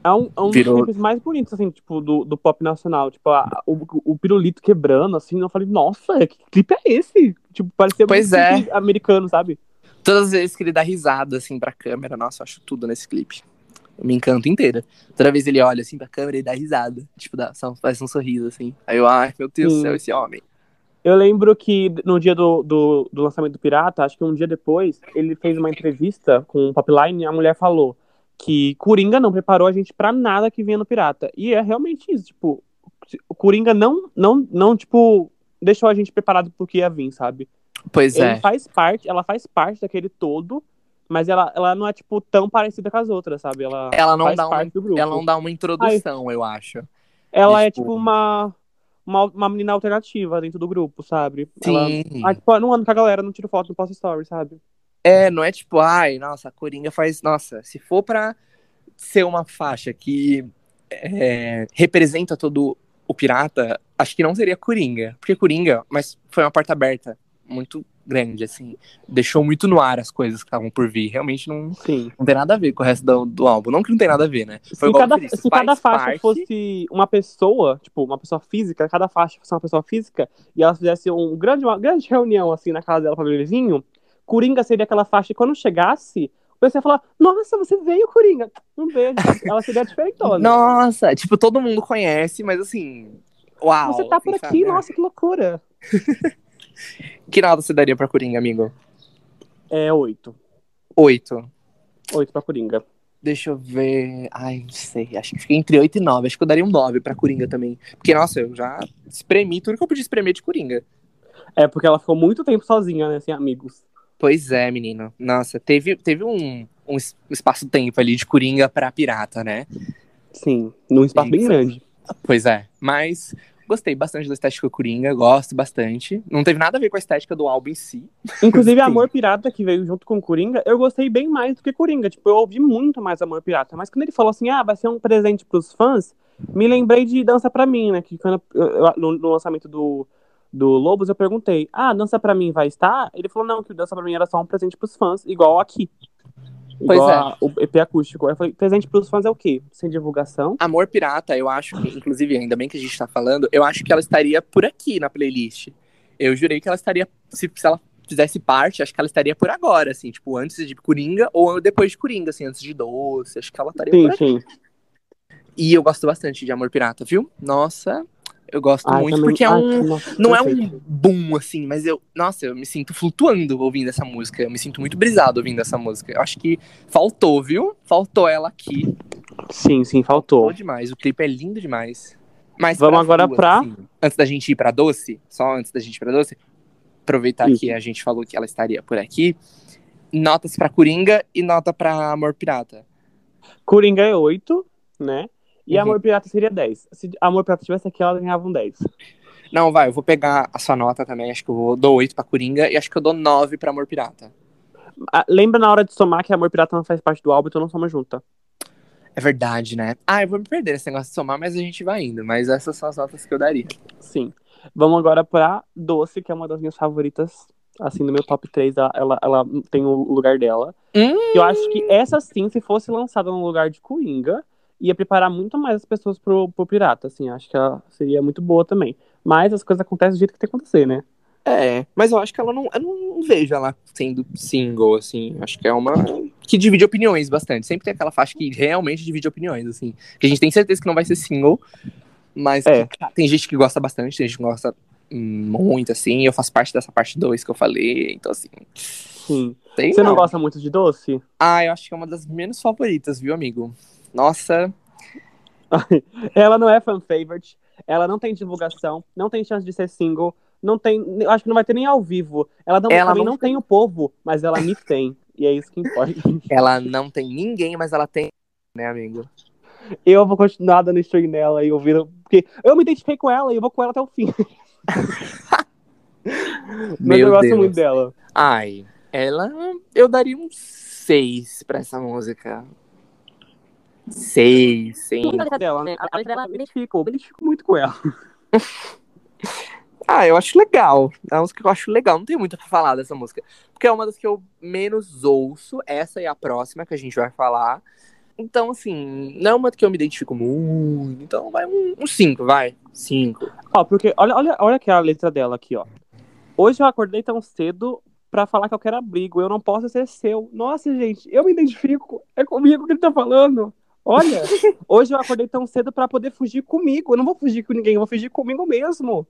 É um, é um Virou- dos clipes mais bonitos, assim, tipo, do, do pop nacional. Tipo, a- o, o pirulito quebrando, assim. Eu falei, nossa, que clipe é esse? Tipo, parecia Pois muito é. americano, sabe? Todas as vezes que ele dá risada, assim, pra câmera, nossa, eu acho tudo nesse clipe. Eu me encanto inteira. Toda vez ele olha, assim, pra câmera e dá risada. Tipo, dá, faz um sorriso, assim. Aí eu, ai, meu Deus do céu, esse homem. Eu lembro que no dia do, do, do lançamento do Pirata, acho que um dia depois, ele fez uma entrevista com o Popline e a mulher falou: que Coringa não preparou a gente pra nada que vinha no Pirata. E é realmente isso, tipo, o Coringa não, não, não, tipo, deixou a gente preparado pro que ia vir, sabe? Pois Ele é. faz parte, ela faz parte daquele todo, mas ela, ela não é, tipo, tão parecida com as outras, sabe? Ela, Ela não faz dá uma- parte do grupo. Ela não dá uma introdução, eu acho. Ela é, tipo- tipo, uma, uma, uma menina alternativa dentro do grupo, sabe? Ela, Sim. ah, tipo, não ando com a galera, não tiro foto, não posto story, sabe? É, não é tipo, ai, nossa, a Coringa faz. Nossa, se for pra ser uma faixa que é, representa todo o pirata, acho que não seria Coringa. Porque Coringa, mas foi uma porta aberta muito grande, assim. Deixou muito no ar as coisas que estavam por vir. Realmente não, Sim. não tem nada a ver com o resto do, do álbum. Não que não tem nada a ver, né? Se igual eu cada, disse, se cada faixa parte- fosse uma pessoa, tipo, uma pessoa física, cada faixa fosse uma pessoa física, e ela fizesse um grande, uma grande reunião, assim, na casa dela pra beber vinho, Coringa seria aquela faixa que quando chegasse, o pessoal ia falar, nossa, você veio, Coringa. Um beijo, ela seria diferentona. Nossa, tipo, todo mundo conhece, mas assim. Uau! Você tá por assim, aqui, sabe? nossa, que loucura. (laughs) Que nota você daria pra Coringa, amigo? É oito. Oito. Oito pra Coringa. Deixa eu ver. Ai, não sei. Acho que fiquei entre 8 e 9. Acho que eu daria um 9 pra Coringa também. Porque, nossa, eu já espremi tudo que eu podia espremer de Coringa. É, porque ela ficou muito tempo sozinha, né, sem amigos. Pois é, menino. Nossa, teve, teve um, um es- espaço-tempo ali de Coringa pra pirata, né? Sim, num espaço bem Isso. grande. Pois é. Mas gostei bastante da estética Coringa, gosto bastante. Não teve nada a ver com a estética do álbum em si. Inclusive. (laughs) Amor Pirata, que veio junto com Coringa, eu gostei bem mais do que Coringa. Tipo, eu ouvi muito mais Amor Pirata. Mas quando ele falou assim, ah, vai ser um presente pros fãs, me lembrei de Dança Pra Mim, né? Que quando no, no lançamento do, do Lobos, eu perguntei, ah, Dança Pra Mim vai estar? Ele falou, não, que o Dança Pra Mim era só um presente pros fãs, igual aqui. Pois Igual é. o EP acústico. Eu falei, presente pros fãs é o quê? Sem divulgação? Amor Pirata, eu acho que, inclusive, ainda bem que a gente tá falando, eu acho que ela estaria por aqui na playlist. Eu jurei que ela estaria, se, se ela fizesse parte, acho que ela estaria por agora, assim, tipo, antes de Coringa ou depois de Coringa, assim, antes de Doce, acho que ela estaria por Sim, aqui. sim. E eu gosto bastante de Amor Pirata, viu? Nossa, eu gosto Ai, muito, também- porque é ai, um, nossa, não é perfeito. um boom, assim, mas eu, nossa, eu me sinto flutuando ouvindo essa música. Eu me sinto muito brisado ouvindo essa música. Eu acho que faltou, viu? Faltou ela aqui. Sim, sim, faltou. Faltou demais. O clipe é lindo demais. Mas Vamos pras agora pra- assim, antes da gente ir pra Doce, só antes da gente ir pra Doce, aproveitar Isso. que a gente falou que ela estaria por aqui. Notas pra Coringa e nota pra Amor Pirata. Coringa é 8, né? E Uhum. Amor Pirata seria 10. Se Amor Pirata tivesse aqui, ela ganhava um 10. Não, vai, eu vou pegar a sua nota também. Acho que eu vou- dou 8 pra Coringa e acho que eu dou 9 pra Amor Pirata. Ah, lembra na hora de somar que Amor Pirata não faz parte do álbum, então não soma junto, tá? É verdade, né? Ah, eu vou me perder nesse negócio de somar, mas a gente vai indo. Mas essas são as notas que eu daria. Sim. Vamos agora pra Doce, que é uma das minhas favoritas. Assim, no meu top 3, ela, ela, ela tem o lugar dela. Hum. Eu acho que essa sim, se fosse lançada no lugar de Coringa, ia preparar muito mais as pessoas pro, pro Pirata, assim. Acho que ela seria muito boa também. Mas as coisas acontecem do jeito que tem que acontecer, né? É, mas eu acho que ela não. Eu não vejo ela sendo single, assim. Acho que é uma. que divide opiniões bastante. Sempre tem aquela faixa que realmente divide opiniões, assim. Que a gente tem certeza que não vai ser single. Mas É. que tem gente que gosta bastante, tem gente que gosta muito, assim. Eu faço parte dessa parte 2 que eu falei. Então, assim. Sim. Você não gosta muito de Doce? Ah, eu acho que é uma das menos favoritas, viu, amigo? Nossa. (laughs) Ela não é fan favorite, ela não tem divulgação, não tem chance de ser single, não tem, acho que não vai ter nem ao vivo. Ela, não, Ela também não não tem o povo, mas ela me tem. E é isso que importa. (laughs) Ela não tem ninguém, mas ela tem. Né, amigo? Eu vou continuar dando stream nela e ouvindo, porque eu me identifiquei com ela e eu vou com ela até o fim. (laughs) mas Meu eu gosto muito dela. Ai, ela. Eu daria um 6 pra essa música. 6, sim. dela, né? A letra dela me identifico, eu me identifico muito com ela. Ah, eu acho legal. É uma música que eu acho legal. Não tem muito pra falar dessa música. Porque é uma das que eu menos ouço. Essa e a próxima que a gente vai falar. Então, assim, não é uma que eu me identifico muito. Então, vai um 5, vai. 5. Ó, porque olha, olha, olha que a letra dela aqui, ó. Hoje eu acordei tão cedo pra falar que eu quero abrigo, eu não posso ser seu. Nossa, gente, eu me identifico. É comigo que ele tá falando. Olha, (laughs) hoje eu acordei tão cedo pra poder fugir comigo. Eu não vou fugir com ninguém, eu vou fugir comigo mesmo.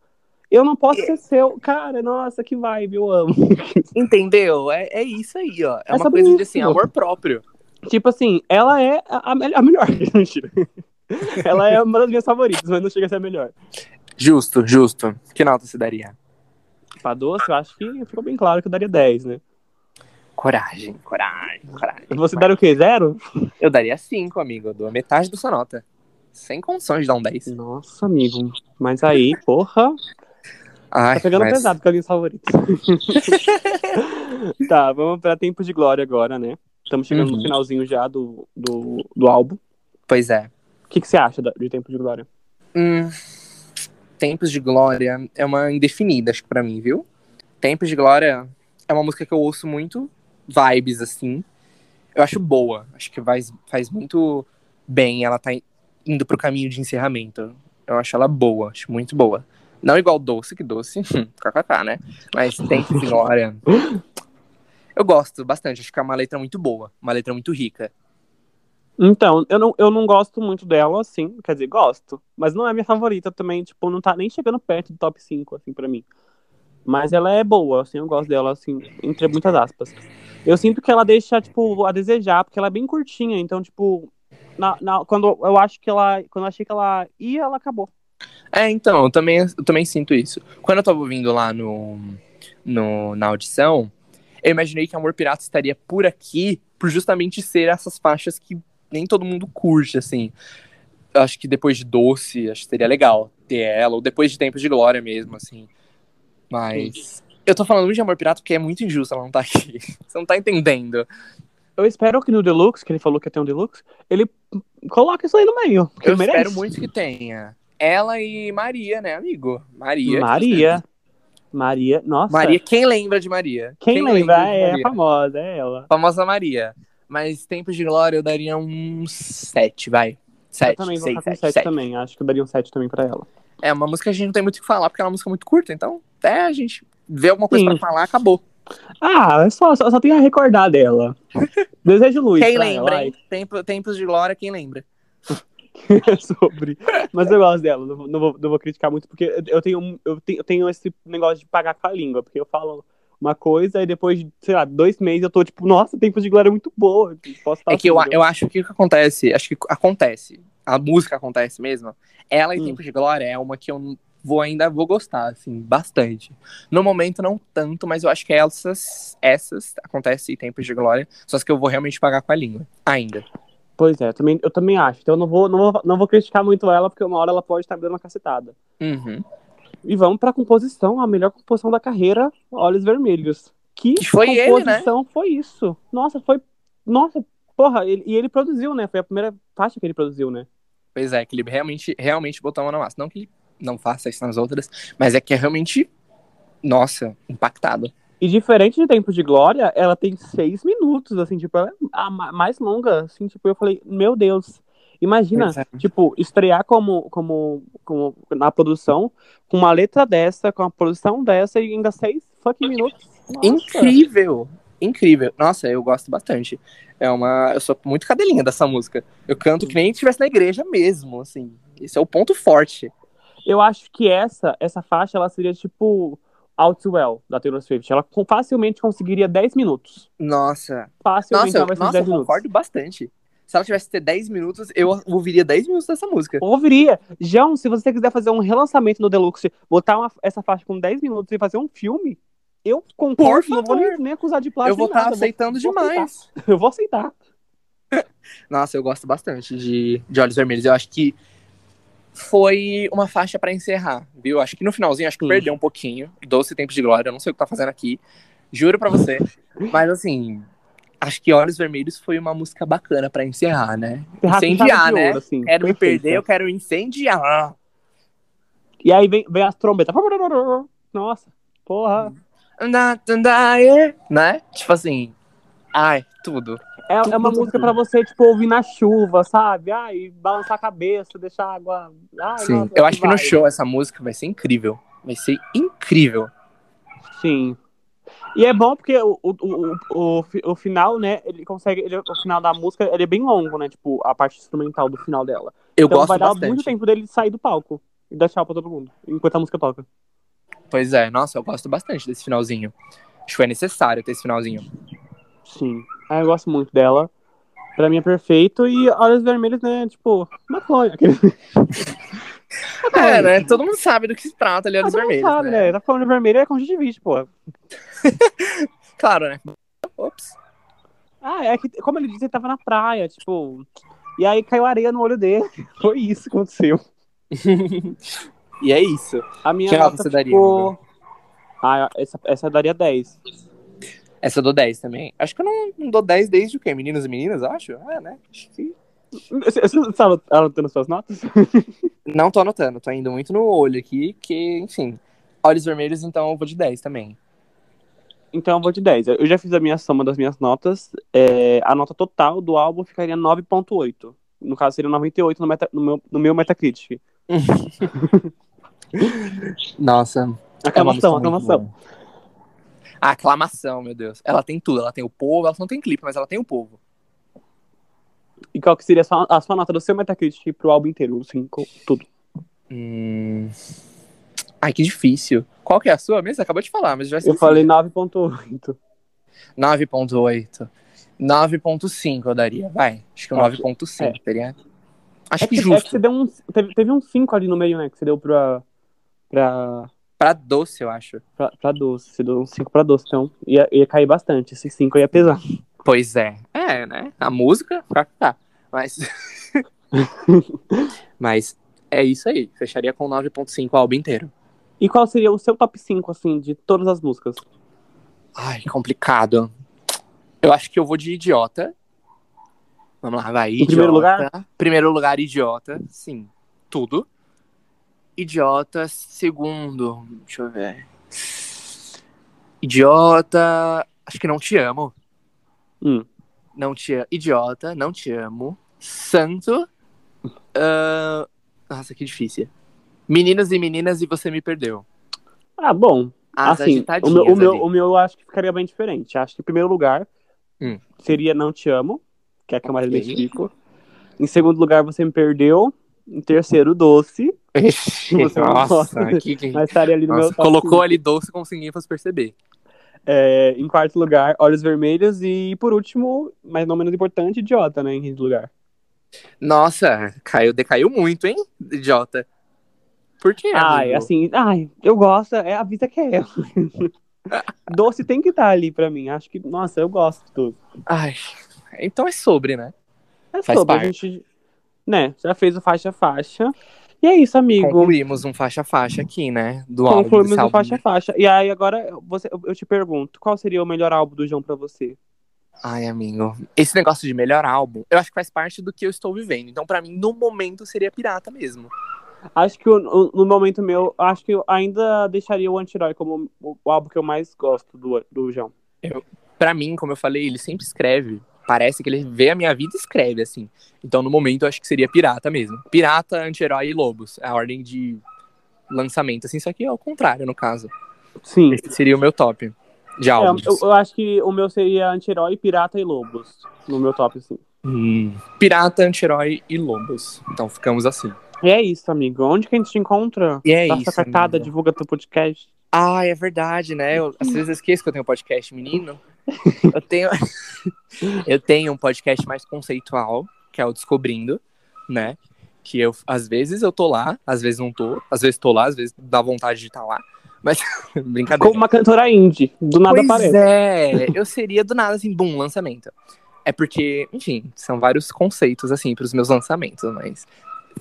Eu não posso ser seu. Cara, nossa, que vibe, eu amo. (laughs) Entendeu? É, é isso aí, ó. É, É uma coisa de assim, isso. amor próprio. Tipo assim, ela é a, a melhor. (laughs) Mentira. Ela é uma das minhas favoritas, mas não chega a ser a melhor. Justo, justo. Que nota você daria? Pra doce, eu acho que ficou bem claro que eu daria 10, né? Coragem, coragem, coragem. Você daria o quê? Zero? Eu daria 5, amigo. Eu dou a metade da sua nota. Sem condições de dar um 10. Nossa, amigo. Mas aí, porra, Ai, tá pegando mas- pesado com as minhas favoritas. (laughs) tá, vamos pra Tempo de Glória agora, né? Estamos chegando Uhum. no finalzinho já do, do, do álbum. Pois é. O que, que você acha de Tempo de Glória? Hum, Tempos de Glória é uma indefinida, acho que pra mim, viu? Tempos de Glória é uma música que eu ouço muito, vibes, assim. Eu acho boa, acho que faz, faz muito bem. Ela tá indo pro caminho de encerramento. Eu acho ela boa, acho muito boa. Não igual doce, que doce, kkk, né? Mas Tempos de Glória. Eu gosto bastante, acho que é uma letra muito boa, uma letra muito rica. Então, eu não, eu não gosto muito dela, assim, quer dizer, gosto, mas não é minha favorita também, tipo, não tá nem chegando perto do top 5, assim, pra mim. Mas ela é boa, assim, eu gosto dela, assim, entre muitas aspas. Eu sinto que ela deixa, tipo, a desejar, porque ela é bem curtinha, então, tipo, na, na- quando eu acho que ela, quando eu achei que ela ia, ela acabou. É, então, eu também, eu também sinto isso. Quando eu tava ouvindo lá no, no, na audição, eu imaginei que Amor Pirata estaria por aqui por justamente ser essas faixas que nem todo mundo curte, assim. Eu acho que depois de Doce, acho que seria legal ter ela, ou depois de Tempos de Glória mesmo, assim. Mas eu tô falando muito de Amor Pirata porque é muito injusto ela não tá aqui. (laughs) Você não tá entendendo. Eu espero que no Deluxe, que ele falou que ia ter um Deluxe, ele coloque isso aí no meio, Eu merece. espero muito que tenha. Ela e Maria, né, amigo? Maria. Maria. Maria, nossa. Maria, quem lembra de Maria? Quem, lembra? de É, Maria? famosa, é ela. Famosa Maria. Mas Tempos de Glória eu daria um 7, vai. 7, eu também vou 6, ficar com 7, 7 7. também. Acho que eu daria um 7 também pra ela. É uma música que a gente não tem muito o que falar, porque é uma música muito curta, então até a gente vê alguma coisa Sim. pra falar, acabou. Ah, é só, só, só tem a recordar dela. (laughs) Desejo luz. quem lembra, ela, hein? Tempo- Tempos de Glória, quem lembra? (laughs) sobre. Mas eu gosto dela, não, vou- não, vou, não vou criticar muito, porque eu- eu tenho, eu, tenho, eu tenho esse negócio de pagar com a língua, porque eu falo uma coisa e depois de, sei lá, dois meses eu tô tipo, nossa, Tempo de Glória é muito boa. É que eu, eu acho que o que acontece, acho que acontece, a música acontece mesmo. Ela e Hum. Tempos de Glória é uma que eu vou ainda vou gostar, assim, bastante. No momento não tanto, mas eu acho que essas, essas acontece em Tempos de Glória, só que eu vou realmente pagar com a língua, ainda. Pois é, eu também, eu também acho. Então eu não vou, não, vou, não vou criticar muito ela, porque uma hora ela pode estar me dando uma cacetada. Uhum. E vamos pra composição, a melhor composição da carreira, Olhos Vermelhos. Que, Que foi ele, né? composição foi isso? Nossa, foi. Nossa, porra, ele- e ele produziu, né? Foi a primeira faixa que ele produziu, né? Pois é, que ele realmente, realmente botou a mão na massa. Não que ele não faça isso nas outras, mas é que é realmente, nossa, impactado. E diferente de Tempo de Glória, ela tem seis minutos, assim, tipo, ela é a ma- mais longa, assim, tipo, eu falei, meu Deus, imagina, é. tipo, estrear como, como, como na produção, com uma letra dessa, com uma produção dessa, e ainda seis fucking minutos. Nossa. Incrível! Incrível. Nossa, eu gosto bastante. É uma. Eu sou muito cadelinha dessa música. Eu canto que nem estivesse na igreja mesmo, assim. Esse é o ponto forte. Eu acho que essa, essa faixa, ela seria, tipo, Out to Well, da Taylor Swift. Ela facilmente conseguiria 10 minutos. Nossa. Facilmente Nossa, ela eu, vai ser nossa, 10 eu minutos. concordo bastante. Se ela tivesse ter 10 minutos, eu ouviria 10 minutos dessa música. Ouviria. João, se você quiser fazer um relançamento no Deluxe, botar uma- essa faixa com 10 minutos e fazer um filme, eu concordo, não vou nem, nem acusar de plástico. eu vou estar nada, aceitando vou demais. aceitar. (laughs) Eu vou aceitar. (laughs) Nossa, eu gosto bastante de, de Olhos Vermelhos. Eu acho que foi uma faixa pra encerrar, viu? Acho que no finalzinho, acho que Sim. perdeu um pouquinho. Doce Tempos de Glória, eu não sei o que tá fazendo aqui. Juro pra você. (laughs) Mas assim, acho que Olhos Vermelhos foi uma música bacana pra encerrar, né? Incendiar, né? ouro, assim, Quero me perder, eu quero incendiar. E aí vem, vem as trombetas. Nossa, porra. Andar, andar, yeah. Né? Tipo assim. Ai, tudo. É, é uma Tudo, música tudo. pra você, tipo, ouvir na chuva, sabe? Ai, balançar a cabeça, deixar a água. Ai, Sim. nossa, eu acho que no vai. show essa música vai ser incrível. Vai ser incrível. Sim. E é bom porque o, o, o, o, o final, né? Ele consegue. Ele, o final da música ele é bem longo, né? Tipo, a parte instrumental do final dela. Eu então gosto vai dar bastante. muito tempo dele sair do palco e dar tchau pra todo mundo, enquanto a música toca. Pois é, nossa, eu gosto bastante desse finalzinho. Acho que foi necessário ter esse finalzinho. Sim. Ah, eu gosto muito dela. Pra mim é perfeito. E olhos vermelhos, né? Tipo, maconha. (laughs) Aquele... É, né? Todo mundo sabe do que se trata ali, olhos Todo mundo vermelhos. sabe, né? né? Tá falando vermelho é conjuntivite, pô. (laughs) Claro, né? Ops. Ah, é que, como ele disse, ele tava na praia, tipo. E aí caiu areia no olho dele. (laughs) Foi isso que aconteceu. E é isso. A minha Que nota você daria, ficou... Ah, essa, essa eu daria 10. Essa eu dou 10 também. Acho que eu não, não dou 10 desde o quê? Meninos e meninas, acho? É, né? Acho que... Você você tá anotando suas notas? (laughs) Não tô anotando, tô indo muito no olho aqui, que, enfim. Olhos vermelhos, então eu vou de 10 também. Então eu vou de 10. Eu já fiz a minha soma das minhas notas. É, a nota total do álbum ficaria 9.8. No caso, seria 98 no, meta, no, meu, no meu Metacritic. (laughs) Nossa. é Aclamação, aclamação. A aclamação, meu Deus. Ela tem tudo. Ela tem o povo, ela não tem clipe, mas ela tem o povo. E qual que seria a sua, a sua nota do seu Metacritic pro álbum inteiro? Assim, tudo. Hum... Ai, que difícil. Qual que é a sua mesmo? Você acabou de falar, mas já Eu falei 9.8. 9.8. 9.5 eu daria, vai. Acho que o Acho- 9.5, é. teria. Acho É que que, é que justo. você deu um, teve, teve um 5 ali no meio, né? Que você deu pra, pra, Pra doce, eu acho. pra, pra doce. Você deu um 5 pra doce. Então ia, ia cair bastante. Esse 5 ia pesar. Pois é. É, né? A música, tá. Mas. (laughs) Mas é isso aí. Fecharia com 9.5 o álbum inteiro. E qual seria o seu top 5, assim, de todas as músicas? Ai, complicado. Eu acho que eu vou de idiota. Vamos lá, vai. Idiota. primeiro lugar? Primeiro lugar, idiota. Sim. Tudo. Idiota. Segundo. Deixa eu ver. Idiota. Acho que não te amo. Hum. Não te amo. Idiota, não te amo. Santo. Ah, Nossa, que difícil. Meninos e meninas e você me perdeu. Ah, bom. As assim, o meu, o, meu, o meu eu acho que ficaria bem diferente. Acho que em primeiro lugar Hum. seria Não Te Amo, que é a que eu mais identifico. Em segundo lugar, Você Me Perdeu. Em terceiro, Doce. Nossa, gosta. que, que... Mas estaria ali no Nossa, meu colocou ali doce ninguém fosse perceber. É, em quarto lugar, Olhos Vermelhos. E por último, mas não menos importante, Idiota, né? Em quinto lugar. Nossa, caiu, decaiu muito, hein, idiota. Por quê, Ai, amigo? assim, ai, eu gosto, é a vida que é. (laughs) Doce tem que estar ali pra mim. Acho que, nossa, eu gosto de tudo. Ai, então é sobre, né? É Faz sobre, a parte. gente, né, já fez o faixa faixa. E é isso, amigo. Concluímos um faixa-faixa aqui, né? Do álbum. Concluímos desse o álbum, faixa né? faixa. E aí agora você, eu te pergunto, qual seria o melhor álbum do João pra você? Ai, amigo. Esse negócio de melhor álbum, eu acho que faz parte do que eu estou vivendo. Então, pra mim, no momento, seria Pirata mesmo. Acho que o- o- no momento meu, acho que eu ainda deixaria o Anti-Herói como o, o álbum que eu mais gosto do, do João. Pra mim, como eu falei, ele sempre escreve. Parece que ele vê a minha vida e escreve, assim. Então, no momento, eu acho que seria Pirata mesmo. Pirata, Anti-Herói e Lobos. É a ordem de lançamento, assim. Só que é o contrário, no caso. Sim. Esse seria o meu top de É, álbuns. eu, eu acho que o meu seria Anti-Herói, Pirata e Lobos. No meu top, assim. Hum. Pirata, Anti-Herói e Lobos. Então, ficamos assim. E é isso, amigo. Onde que a gente te encontra? E é Dá isso, cartada, amigo. divulga teu podcast. Ah, é verdade, né? Eu, às vezes eu esqueço que eu tenho podcast, menino. Eu tenho, (laughs) eu tenho um podcast mais conceitual, que é o Descobrindo, né? Que eu, às vezes eu tô lá, às vezes não tô, às vezes tô lá, às vezes dá vontade de estar lá. Mas, (laughs) brincadeira. Como uma cantora indie. Do nada pois aparece. é, eu seria do nada assim, bum, lançamento. É porque, enfim, são vários conceitos, assim, pros meus lançamentos, mas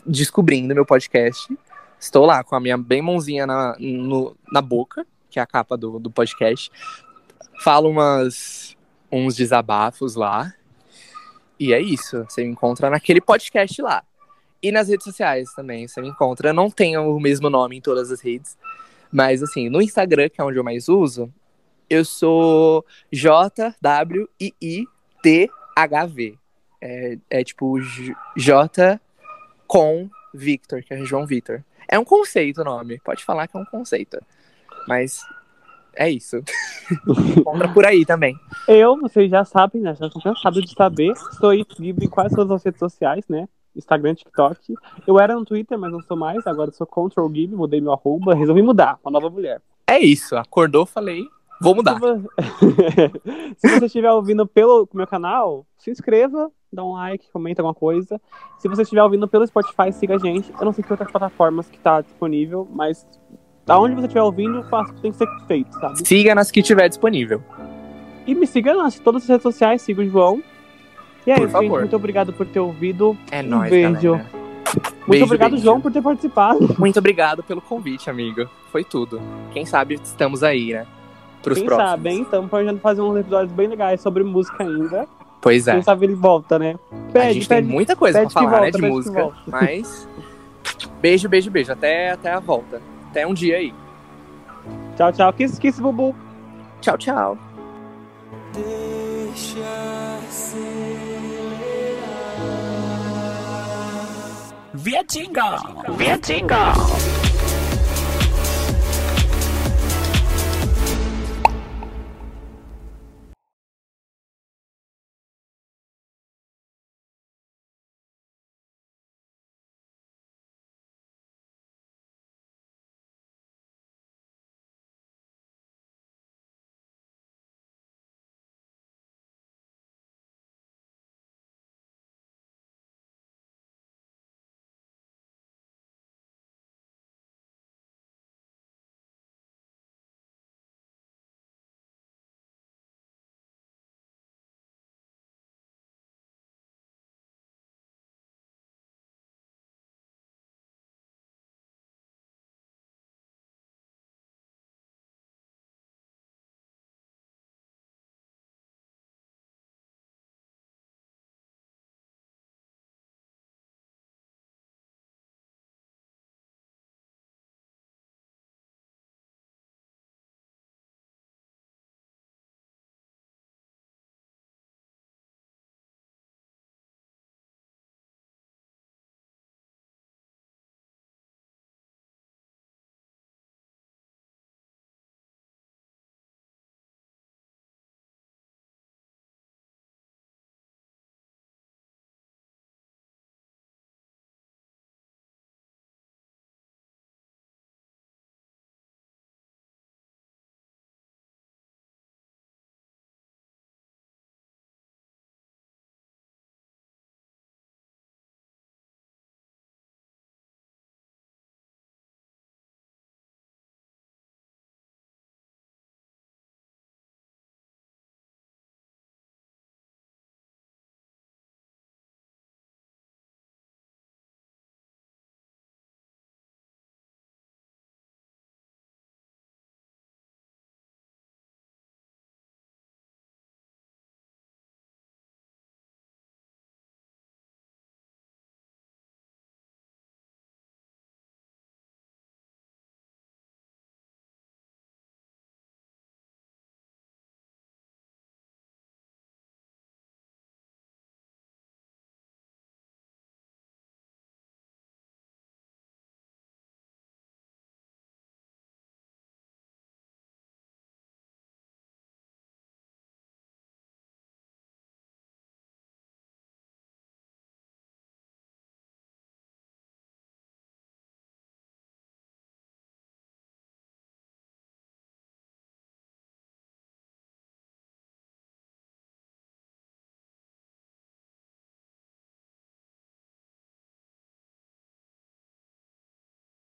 descobrindo meu podcast, estou lá com a minha bem mãozinha na, no- na boca, que é a capa do, do podcast, falo umas, uns desabafos lá, e é isso, você me encontra naquele podcast lá. E nas redes sociais também, você me encontra. Não tenho o mesmo nome em todas as redes, mas assim, no Instagram, que é onde eu mais uso, eu sou J-W-I-I-T-H-V. É, é tipo J com Victor, que é João Victor. É um conceito o nome, pode falar que é um conceito. Mas é isso. (laughs) Encontra por aí também. Eu, vocês já sabem, né? Já estão cansados de saber. Estou livre em quase todas as redes sociais, né? Instagram, TikTok. Eu era no Twitter, mas não sou mais. Agora sou Control Give, mudei meu arroba. Resolvi mudar, uma nova mulher. É isso, acordou, falei, vou mudar. (laughs) Se você estiver ouvindo pelo meu canal, se inscreva, dá um like, comenta alguma coisa. Se você estiver ouvindo pelo Spotify, siga a gente. Eu não sei que outras plataformas que tá disponível, mas da onde você estiver ouvindo, faça o que tem que ser feito, sabe? Siga nas que tiver disponível. E me siga nas todas as redes sociais, siga o João. E é Por isso, gente. favor. Muito obrigado por ter ouvido. É Um nóis, beijo. galera. Muito Beijo, obrigado, beijo. João, por ter participado. (laughs) Muito obrigado pelo convite, amigo. Foi tudo. Quem sabe estamos aí, né? Pros Quem próximos. sabe, hein? Estamos planejando fazer uns episódios bem legais sobre música ainda. Pois é. Quem sabe ele volta, né? a Pede, gente tem pede. muita coisa pra pede falar, né, volta, de pede que música. Mas. (laughs) Beijo, beijo, beijo. Até, até a volta. Até um dia aí. Tchau, tchau. Kiss, kiss, bubu. Tchau, tchau. Vietchinga! Vietchinga!